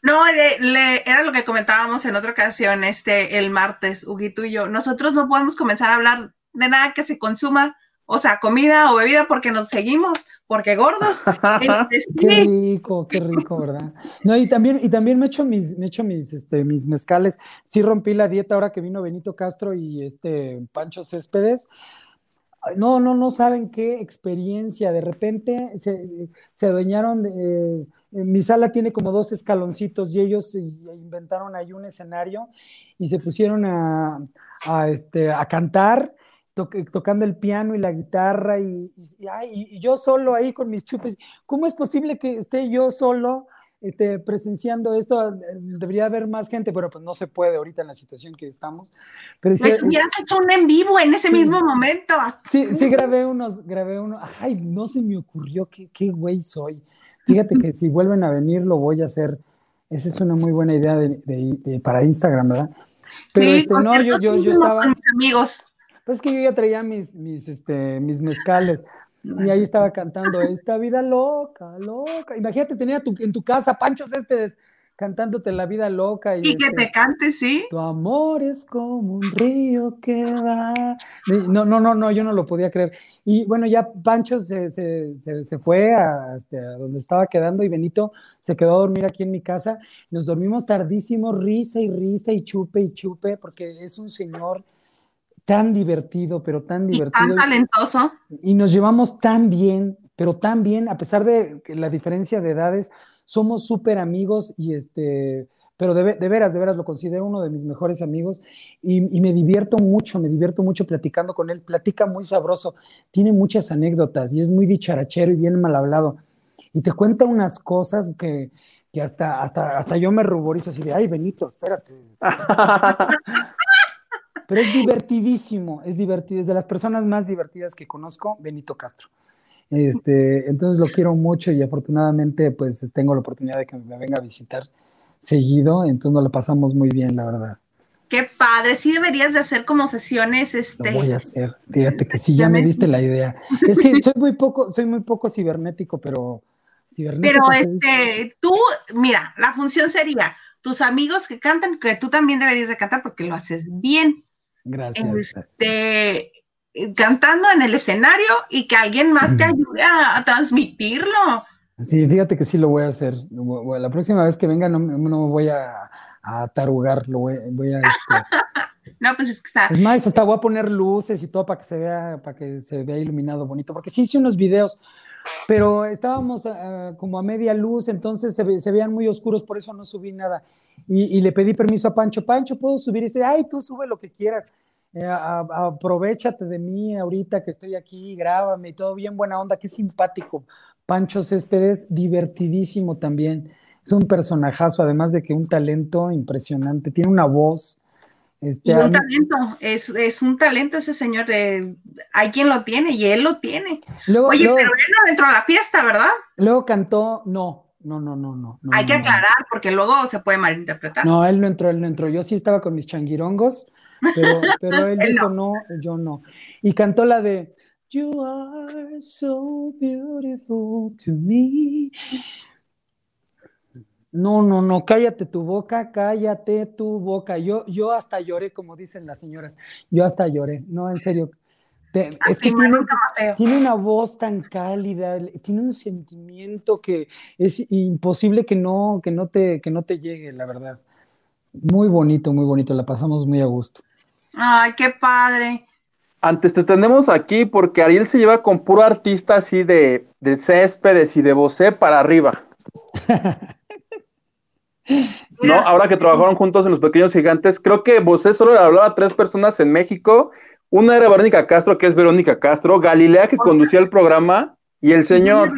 S1: No, le, era lo que comentábamos en otra ocasión, este, el martes, Huguito y yo. Nosotros no podemos comenzar a hablar de nada que se consuma, o sea, comida o bebida, porque nos seguimos, porque gordos.
S3: Este, qué rico, qué rico, ¿verdad? No, y también, y también me echo mis, me echo mis, este, mis mezcales. Sí rompí la dieta ahora que vino Benito Castro y este Pancho Céspedes no, no, no saben qué experiencia. De repente se, se adueñaron de. Eh, mi sala tiene como dos escaloncitos y ellos inventaron ahí un escenario y se pusieron a, este, a cantar. Tocando el piano y la guitarra y, y, yo solo ahí con mis chupes. ¿Cómo es posible que esté yo solo este, presenciando esto, eh, debería haber más gente, pero pues no se puede ahorita en la situación que estamos. Pero
S1: si, Les hubieras hecho un en vivo en ese mismo momento.
S3: Sí, sí, grabé unos, grabé uno. Ay, no se me ocurrió, qué, qué güey soy. Fíjate que si vuelven a venir lo voy a hacer. Esa es una muy buena idea de, para Instagram, ¿verdad?
S1: Pero sí, este, no, yo, yo, yo estaba. Con mis amigos.
S3: Pues que yo ya traía mis, mis, este, mis mezcales. Y ahí estaba cantando esta vida loca, loca. Imagínate, tenía tu, en tu casa Pancho Céspedes cantándote la vida loca.
S1: Y, que te este, cante, sí.
S3: Tu amor es como un río que va. No, no, no, no, yo no lo podía creer. Y bueno, ya Pancho se, fue este, a, donde estaba quedando y Benito se quedó a dormir aquí en mi casa. Nos dormimos tardísimo, risa y risa y chupe y chupe, porque es un señor tan divertido, pero tan divertido.
S1: tan talentoso.
S3: Y nos llevamos tan bien, pero tan bien, a pesar de la diferencia de edades, somos súper amigos y este, pero de, veras, de veras lo considero uno de mis mejores amigos y, y, me divierto mucho, me divierto mucho platicando con él, platica muy sabroso, tiene muchas anécdotas y es muy dicharachero y bien mal hablado. Y te cuenta unas cosas que, que hasta, hasta, hasta yo me ruborizo así de, ay, Benito, espérate. Pero es divertidísimo, es divertido, es de las personas más divertidas que conozco, Benito Castro. Este, entonces lo quiero mucho y afortunadamente pues tengo la oportunidad de que me venga a visitar seguido, entonces nos lo pasamos muy bien, la verdad.
S1: Qué padre, sí deberías de hacer como sesiones, este.
S3: Lo voy a hacer, fíjate que sí, ya me diste la idea. Es que soy muy poco, soy muy poco cibernético, pero
S1: cibernético. Pero este, tú, mira, la función sería tus amigos que cantan, que tú también deberías de cantar porque lo haces bien.
S3: Gracias.
S1: Este, cantando en el escenario y que alguien más te ayude a, transmitirlo.
S3: Sí, fíjate que sí lo voy a hacer. La próxima vez que venga no, me voy a, a tarugar, lo voy, a... Este,
S1: no, pues es que está...
S3: Es más, hasta voy a poner luces y todo para que se vea, para que se vea iluminado bonito, porque sí hice unos videos, pero estábamos ah, como a media luz, entonces se, veían muy oscuros, por eso no subí nada. Y, le pedí permiso a Pancho, Pancho, ¿puedo subir? Y dice, ay, tú sube lo que quieras. eh, aprovechate de mí ahorita que estoy aquí, grábame todo bien buena onda, qué simpático. Pancho Céspedes, divertidísimo también. Es un personajazo, además de que un talento impresionante, tiene una voz.
S1: Este, y un talento, es, un talento ese señor, hay quien lo tiene y él lo tiene. Oye, pero él no entró a la fiesta, ¿verdad?
S3: Luego cantó, no, no, no, no, no.
S1: Hay que aclarar porque luego se puede malinterpretar.
S3: No, él no entró, él no entró. Yo sí estaba con mis changuirongos, pero, pero él, dijo no. yo no. Y cantó la de You are so beautiful to me. No, no, no, cállate tu boca, cállate tu boca. Yo, yo hasta lloré, como dicen las señoras. Yo hasta lloré. No, en serio, es que tiene, una voz tan cálida, tiene un sentimiento que es imposible que no, que no, te, que no te llegue, la verdad. Muy bonito, muy bonito, la pasamos muy a gusto.
S1: Ay, qué padre.
S4: Antes te tenemos aquí porque Ariel se lleva con puro artista así de, de céspedes y de vocé para arriba. ¿No? Ahora que trabajaron juntos en Los Pequeños Gigantes, creo que Bosé solo le hablaba a tres personas en México una era Verónica Castro, que es Verónica Castro, Galilea, que conducía el programa, y el señor.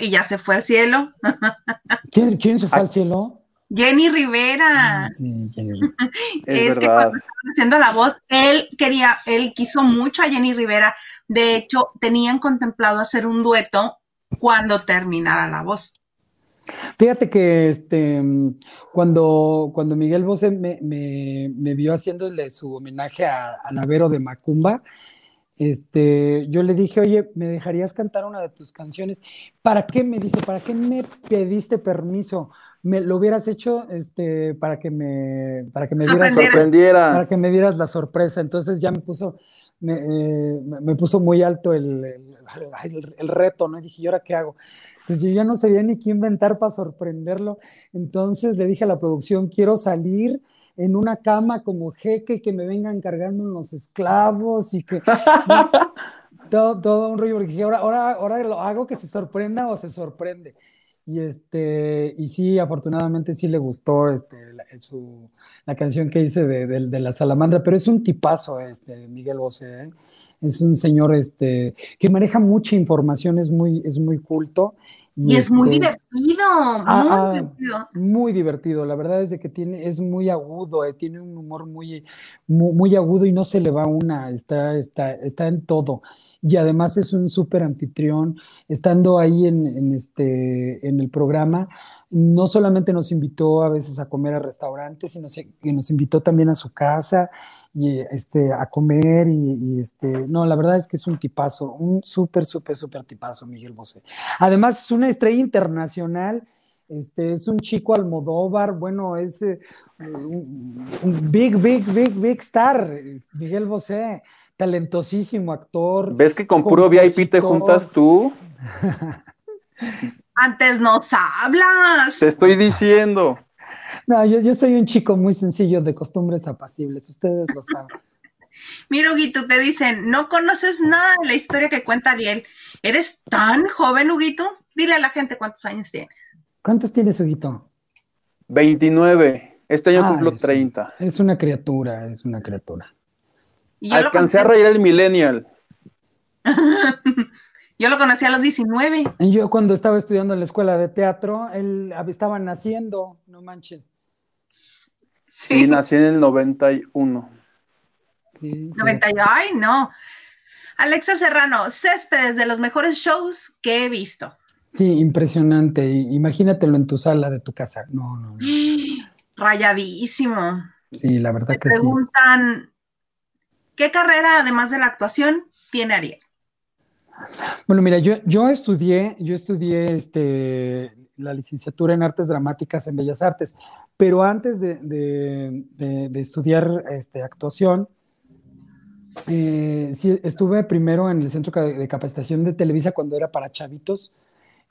S1: Y ya se fue al cielo.
S3: ¿Quién, se fue al cielo?
S1: Jenny Rivera. Ah, sí, Jenny Rivera. es, que cuando estaban haciendo la voz, él quería, él quiso mucho a Jenny Rivera. De hecho, tenían contemplado hacer un dueto cuando terminara la voz.
S3: Fíjate que este, cuando, cuando Miguel Bosé me, me, vio haciéndole su homenaje a, a Lavero de Macumba, este, yo le dije, oye, ¿me dejarías cantar una de tus canciones? ¿Para qué? Me dice, ¿para qué me pediste permiso? Me lo hubieras hecho este, para que me, para que me dieras,
S4: sorprendiera.
S3: Para que me dieras la sorpresa. Entonces ya me puso, me, eh, me puso muy alto el, el, el, reto, ¿no? Y dije, ¿y ahora qué hago? Entonces yo ya no sabía ni qué inventar para sorprenderlo. Entonces le dije a la producción, quiero salir en una cama como jeque que me vengan cargando unos esclavos y que... todo, todo, un rollo, porque dije, ahora, ahora, ahora lo hago que se sorprenda o se sorprende. Y, este, y sí, afortunadamente sí le gustó este, la, su, la canción que hice de, de, la salamandra, pero es un tipazo este, Miguel Bosé. ¿eh? Es un señor este, que maneja mucha información, es muy, es muy culto.
S1: Y, es muy este, divertido, muy ah, ah, divertido.
S3: Muy divertido, la verdad es de que tiene, es muy agudo, eh, tiene un humor muy, muy, agudo y no se le va una, está, está, está en todo. Y además es un súper anfitrión, estando ahí en, en, este, en el programa, no solamente nos invitó a veces a comer a restaurantes, sino que nos invitó también a su casa y este, a comer y, este, no, la verdad es que es un tipazo, un súper, súper, súper tipazo Miguel Bosé. Además es una estrella internacional, este, es un chico Almodóvar, bueno, es eh, un, big, big, big, big star, Miguel Bosé, talentosísimo actor.
S4: ¿Ves que con puro VIP te juntas tú?
S1: Antes nos hablas.
S4: Te estoy diciendo.
S3: No, yo, yo soy un chico muy sencillo de costumbres apacibles, ustedes lo saben.
S1: Mira, Huguito, te dicen, no conoces nada de la historia que cuenta Ariel. ¿Eres tan joven, Huguito? Dile a la gente cuántos años tienes.
S3: ¿Cuántos tienes, Huguito?
S4: 29. Este año ah, cumplo 30.
S3: Es una criatura, es una criatura.
S4: Alcancé a reír el millennial.
S1: Yo lo conocí a los 19.
S3: Yo cuando estaba estudiando en la escuela de teatro, él estaba naciendo, no manches.
S4: Sí, nací en el 91.
S1: Sí, 90, ay, no. Alexa Serrano, céspedes de los mejores shows que he visto.
S3: Sí, impresionante. Imagínatelo en tu sala de tu casa. No, no.
S1: Rayadísimo.
S3: Sí, la verdad que
S1: sí. Preguntan, ¿qué carrera, además de la actuación, tiene Ariel?
S3: Bueno, mira, yo, yo estudié, yo estudié este, la licenciatura en artes dramáticas en Bellas Artes, pero antes de, estudiar este, actuación, eh, estuve primero en el centro de capacitación de Televisa cuando era para chavitos.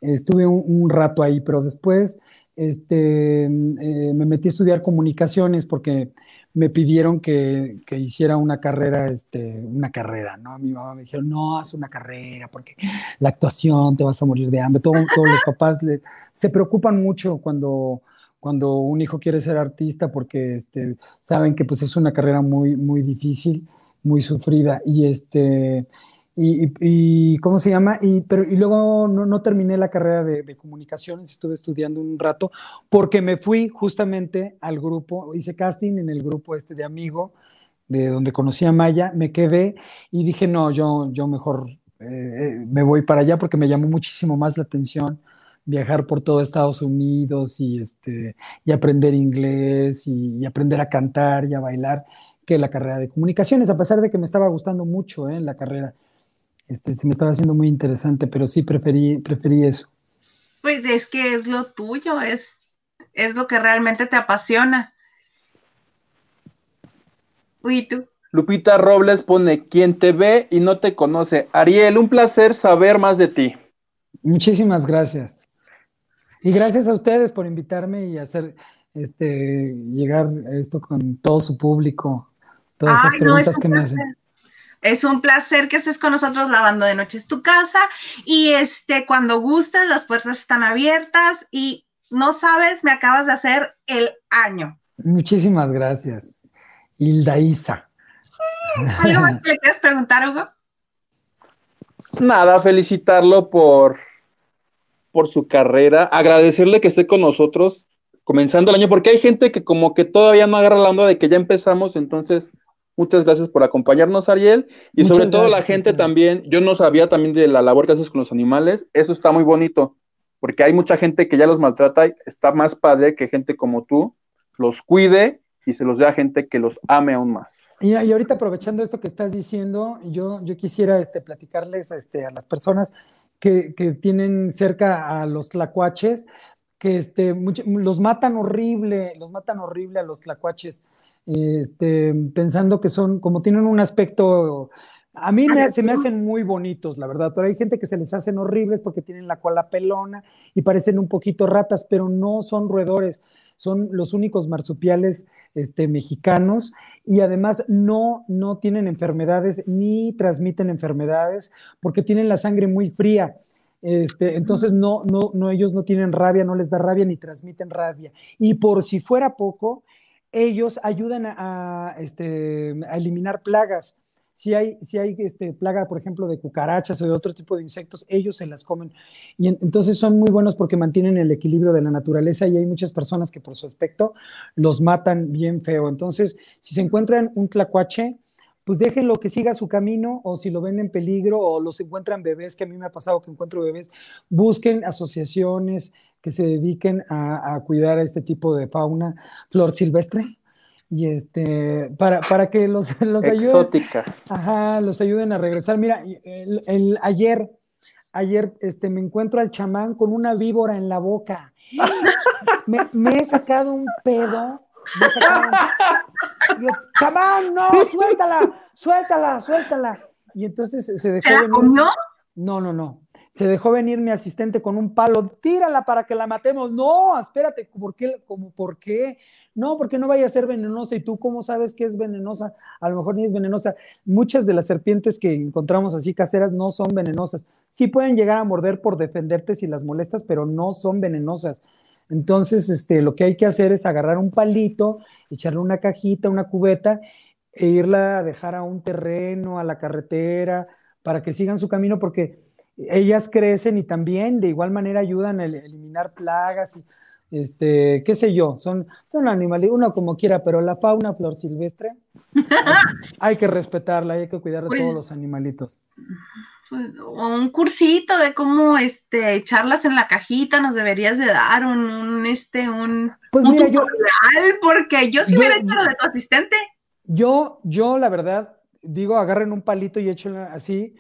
S3: Estuve un, rato ahí, pero después este, eh, me metí a estudiar comunicaciones porque me pidieron que, hiciera una carrera, este, una carrera, ¿no? Mi mamá me dijo, no, haz una carrera porque la actuación te vas a morir de hambre. todos los papás se preocupan mucho cuando, cuando un hijo quiere ser artista porque este, saben que pues es una carrera muy, muy difícil muy sufrida. Y este, y, ¿cómo se llama? Y, pero, y luego no, terminé la carrera de, comunicaciones, estuve estudiando un rato, porque me fui justamente al grupo, hice casting en el grupo este de amigo, de donde conocí a Maya, me quedé y dije, no, yo, yo mejor eh, eh, me voy para allá porque me llamó muchísimo más la atención viajar por todo Estados Unidos y, este, y aprender inglés y, aprender a cantar y a bailar que la carrera de comunicaciones, a pesar de que me estaba gustando mucho eh, la carrera. Este, se me estaba haciendo muy interesante, pero sí preferí, preferí eso.
S1: Pues es que es lo tuyo, es, es lo que realmente te apasiona. Uy, tú.
S4: Lupita Robles pone, quien te ve y no te conoce. Ariel, un placer saber más de ti.
S3: Muchísimas gracias. Y gracias a ustedes por invitarme y hacer este llegar esto con todo su público, todas esas preguntas que me hacen.
S1: Es un placer que estés con nosotros lavando de noche es tu casa y este cuando gustes las puertas están abiertas y no sabes, me acabas de hacer el año.
S3: Muchísimas gracias. Hilda Isa.
S1: ¿Algo más que le quieres preguntar, Hugo?
S4: Nada, felicitarlo por, por su carrera, agradecerle que esté con nosotros comenzando el año, porque hay gente que como que todavía no agarra la onda de que ya empezamos, entonces Muchas gracias por acompañarnos, Ariel. Y sobre todo la gente también, yo no sabía también de la labor que haces con los animales. Eso está muy bonito, porque hay mucha gente que ya los maltrata y está más padre que gente como tú los cuide y se los dé a gente que los ame aún más.
S3: Y, ahorita aprovechando esto que estás diciendo, yo, yo quisiera este, platicarles este, a las personas que, que, tienen cerca a los tlacuaches, que este, los matan horrible, los matan horrible a los tlacuaches este, pensando que son, como tienen un aspecto, a mí se me hacen muy bonitos, la verdad, pero hay gente que se les hacen horribles porque tienen la cola pelona y parecen un poquito ratas, pero no son roedores, son los únicos marsupiales este, mexicanos y además no, no tienen enfermedades ni transmiten enfermedades porque tienen la sangre muy fría. Este, entonces no, no, no, ellos no tienen rabia, no les da rabia ni transmiten rabia. Y por si fuera poco, ellos ayudan a, este, a eliminar plagas. Si hay, si hay este, plaga, por ejemplo, de cucarachas o de otro tipo de insectos, ellos se las comen. Y entonces son muy buenos porque mantienen el equilibrio de la naturaleza y hay muchas personas que por su aspecto los matan bien feo. Entonces, si se encuentran un tlacuache, pues déjenlo que siga su camino o si lo ven en peligro o los encuentran bebés, que a mí me ha pasado que encuentro bebés, busquen asociaciones que se dediquen a, cuidar a este tipo de fauna, flor silvestre, y este, para, para que los, los
S4: Exótica.
S3: ayuden. Ajá, los ayuden a regresar. Mira, el, ayer, ayer este, me encuentro al chamán con una víbora en la boca. Me, me he sacado un pedo yo, chamán, no, suéltala, suéltala, suéltala. Y entonces se dejó
S1: ¿Se la comió?
S3: No, no, no. Se dejó venir mi asistente con un palo, tírala para que la matemos. No, espérate, ¿por qué? ¿Cómo, ¿Por qué? No, porque no vaya a ser venenosa. ¿Y tú cómo sabes que es venenosa? A lo mejor ni es venenosa. Muchas de las serpientes que encontramos así caseras no son venenosas. Sí pueden llegar a morder por defenderte si las molestas, pero no son venenosas. Entonces, este, lo que hay que hacer es agarrar un palito, echarle una cajita, una cubeta e irla a dejar a un terreno, a la carretera, para que sigan su camino, porque ellas crecen y también de igual manera ayudan a eliminar plagas y este, qué sé yo, son, son animales, uno como quiera, pero la fauna flor silvestre hay, que respetarla, hay que cuidar de pues todos los animalitos
S1: un cursito de cómo este echarlas en la cajita nos deberías de dar un, este un
S3: pues mira yo
S1: porque yo sí hubiera hecho lo de tu asistente.
S3: yo yo la verdad digo agarren un palito y échenlo así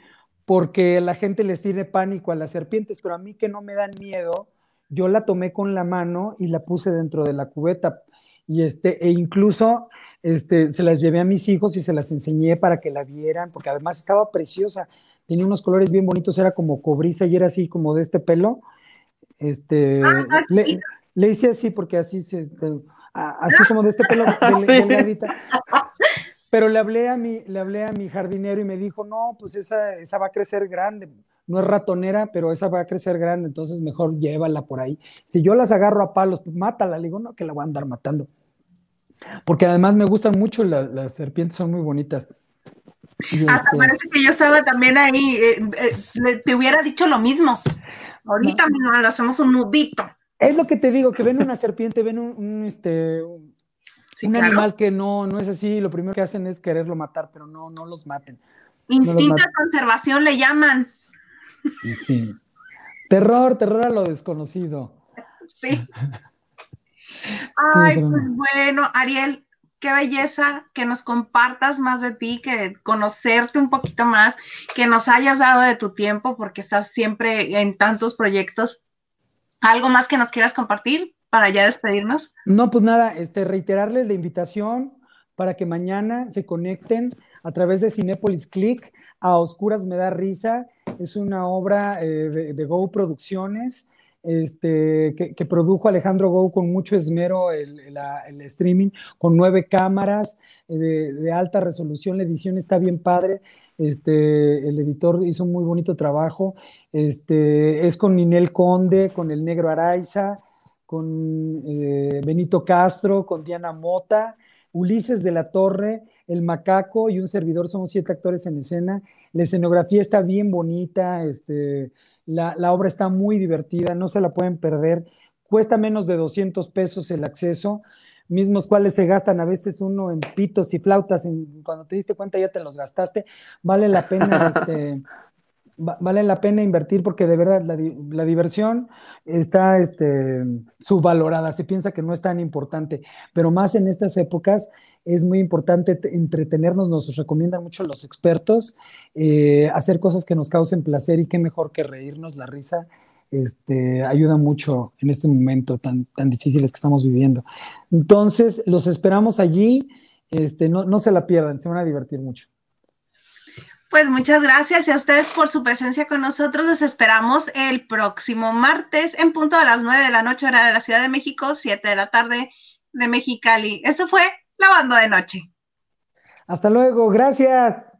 S3: porque la gente les tiene pánico a las serpientes pero a mí que no me dan miedo yo la tomé con la mano y la puse dentro de la cubeta. Y este e incluso este se las llevé a mis hijos y se las enseñé para que la vieran porque además estaba preciosa tenía unos colores bien bonitos, era como cobriza y era así como de este pelo. Este, ah, ah, le, hice así porque así se, este, así como de este pelo de, Pero le hablé a mi, le hablé a mi jardinero y me dijo, no, pues esa, esa va a crecer grande. No es ratonera, pero esa va a crecer grande, entonces mejor llévala por ahí. Si yo las agarro a palos, pues mátala. Le digo, no, que la voy a andar matando. Porque además me gustan mucho las serpientes, son muy bonitas.
S1: Hasta este parece que yo estaba también ahí, eh, eh, te hubiera dicho lo mismo. Ahorita mismo le hacemos un nudito.
S3: Es lo que te digo, que ven una serpiente, ven un, este, un, animal que no, no es así, lo primero que hacen es quererlo matar, pero no, no los maten.
S1: Instinto de conservación le llaman.
S3: Sí. Terror, terror a lo desconocido.
S1: Sí. Ay, pues bueno, Ariel, qué belleza que nos compartas más de ti, que conocerte un poquito más, que nos hayas dado de tu tiempo, porque estás siempre en tantos proyectos. ¿Algo más que nos quieras compartir para ya despedirnos?
S3: No, pues nada, este, reiterarles la invitación para que mañana se conecten a través de Cinépolis Click a Oscuras Me Da Risa. Es una obra eh, de, Go Producciones. Este, que, produjo Alejandro Go con mucho esmero el, streaming, con nueve cámaras eh, de, alta resolución, la edición está bien padre, este, el editor hizo un muy bonito trabajo, este, es con Ninel Conde, con el negro Araiza, con eh, Benito Castro, con Diana Mota, Ulises de la Torre, el macaco y un servidor, somos siete actores en escena. La escenografía está bien bonita, este, la, obra está muy divertida, no se la pueden perder. Cuesta menos de 200 pesos el acceso, mismos cuales se gastan a veces uno en pitos y flautas, cuando te diste cuenta ya te los gastaste. Vale la pena este, vale la pena invertir porque de verdad la, diversión está este, subvalorada, se piensa que no es tan importante, pero más en estas épocas es muy importante entretenernos, nos recomiendan mucho los expertos, eh, hacer cosas que nos causen placer y qué mejor que reírnos, la risa. Este, ayuda mucho en este momento tan, tan difícil que estamos viviendo. Entonces, los esperamos allí, este, no, no se la pierdan, se van a divertir mucho.
S1: Pues muchas gracias y a ustedes por su presencia con nosotros. Les esperamos el próximo martes en punto a las 9 de la noche, hora de la Ciudad de México, 7 de la tarde de Mexicali. Eso fue Lavando de Noche.
S3: Hasta luego, gracias.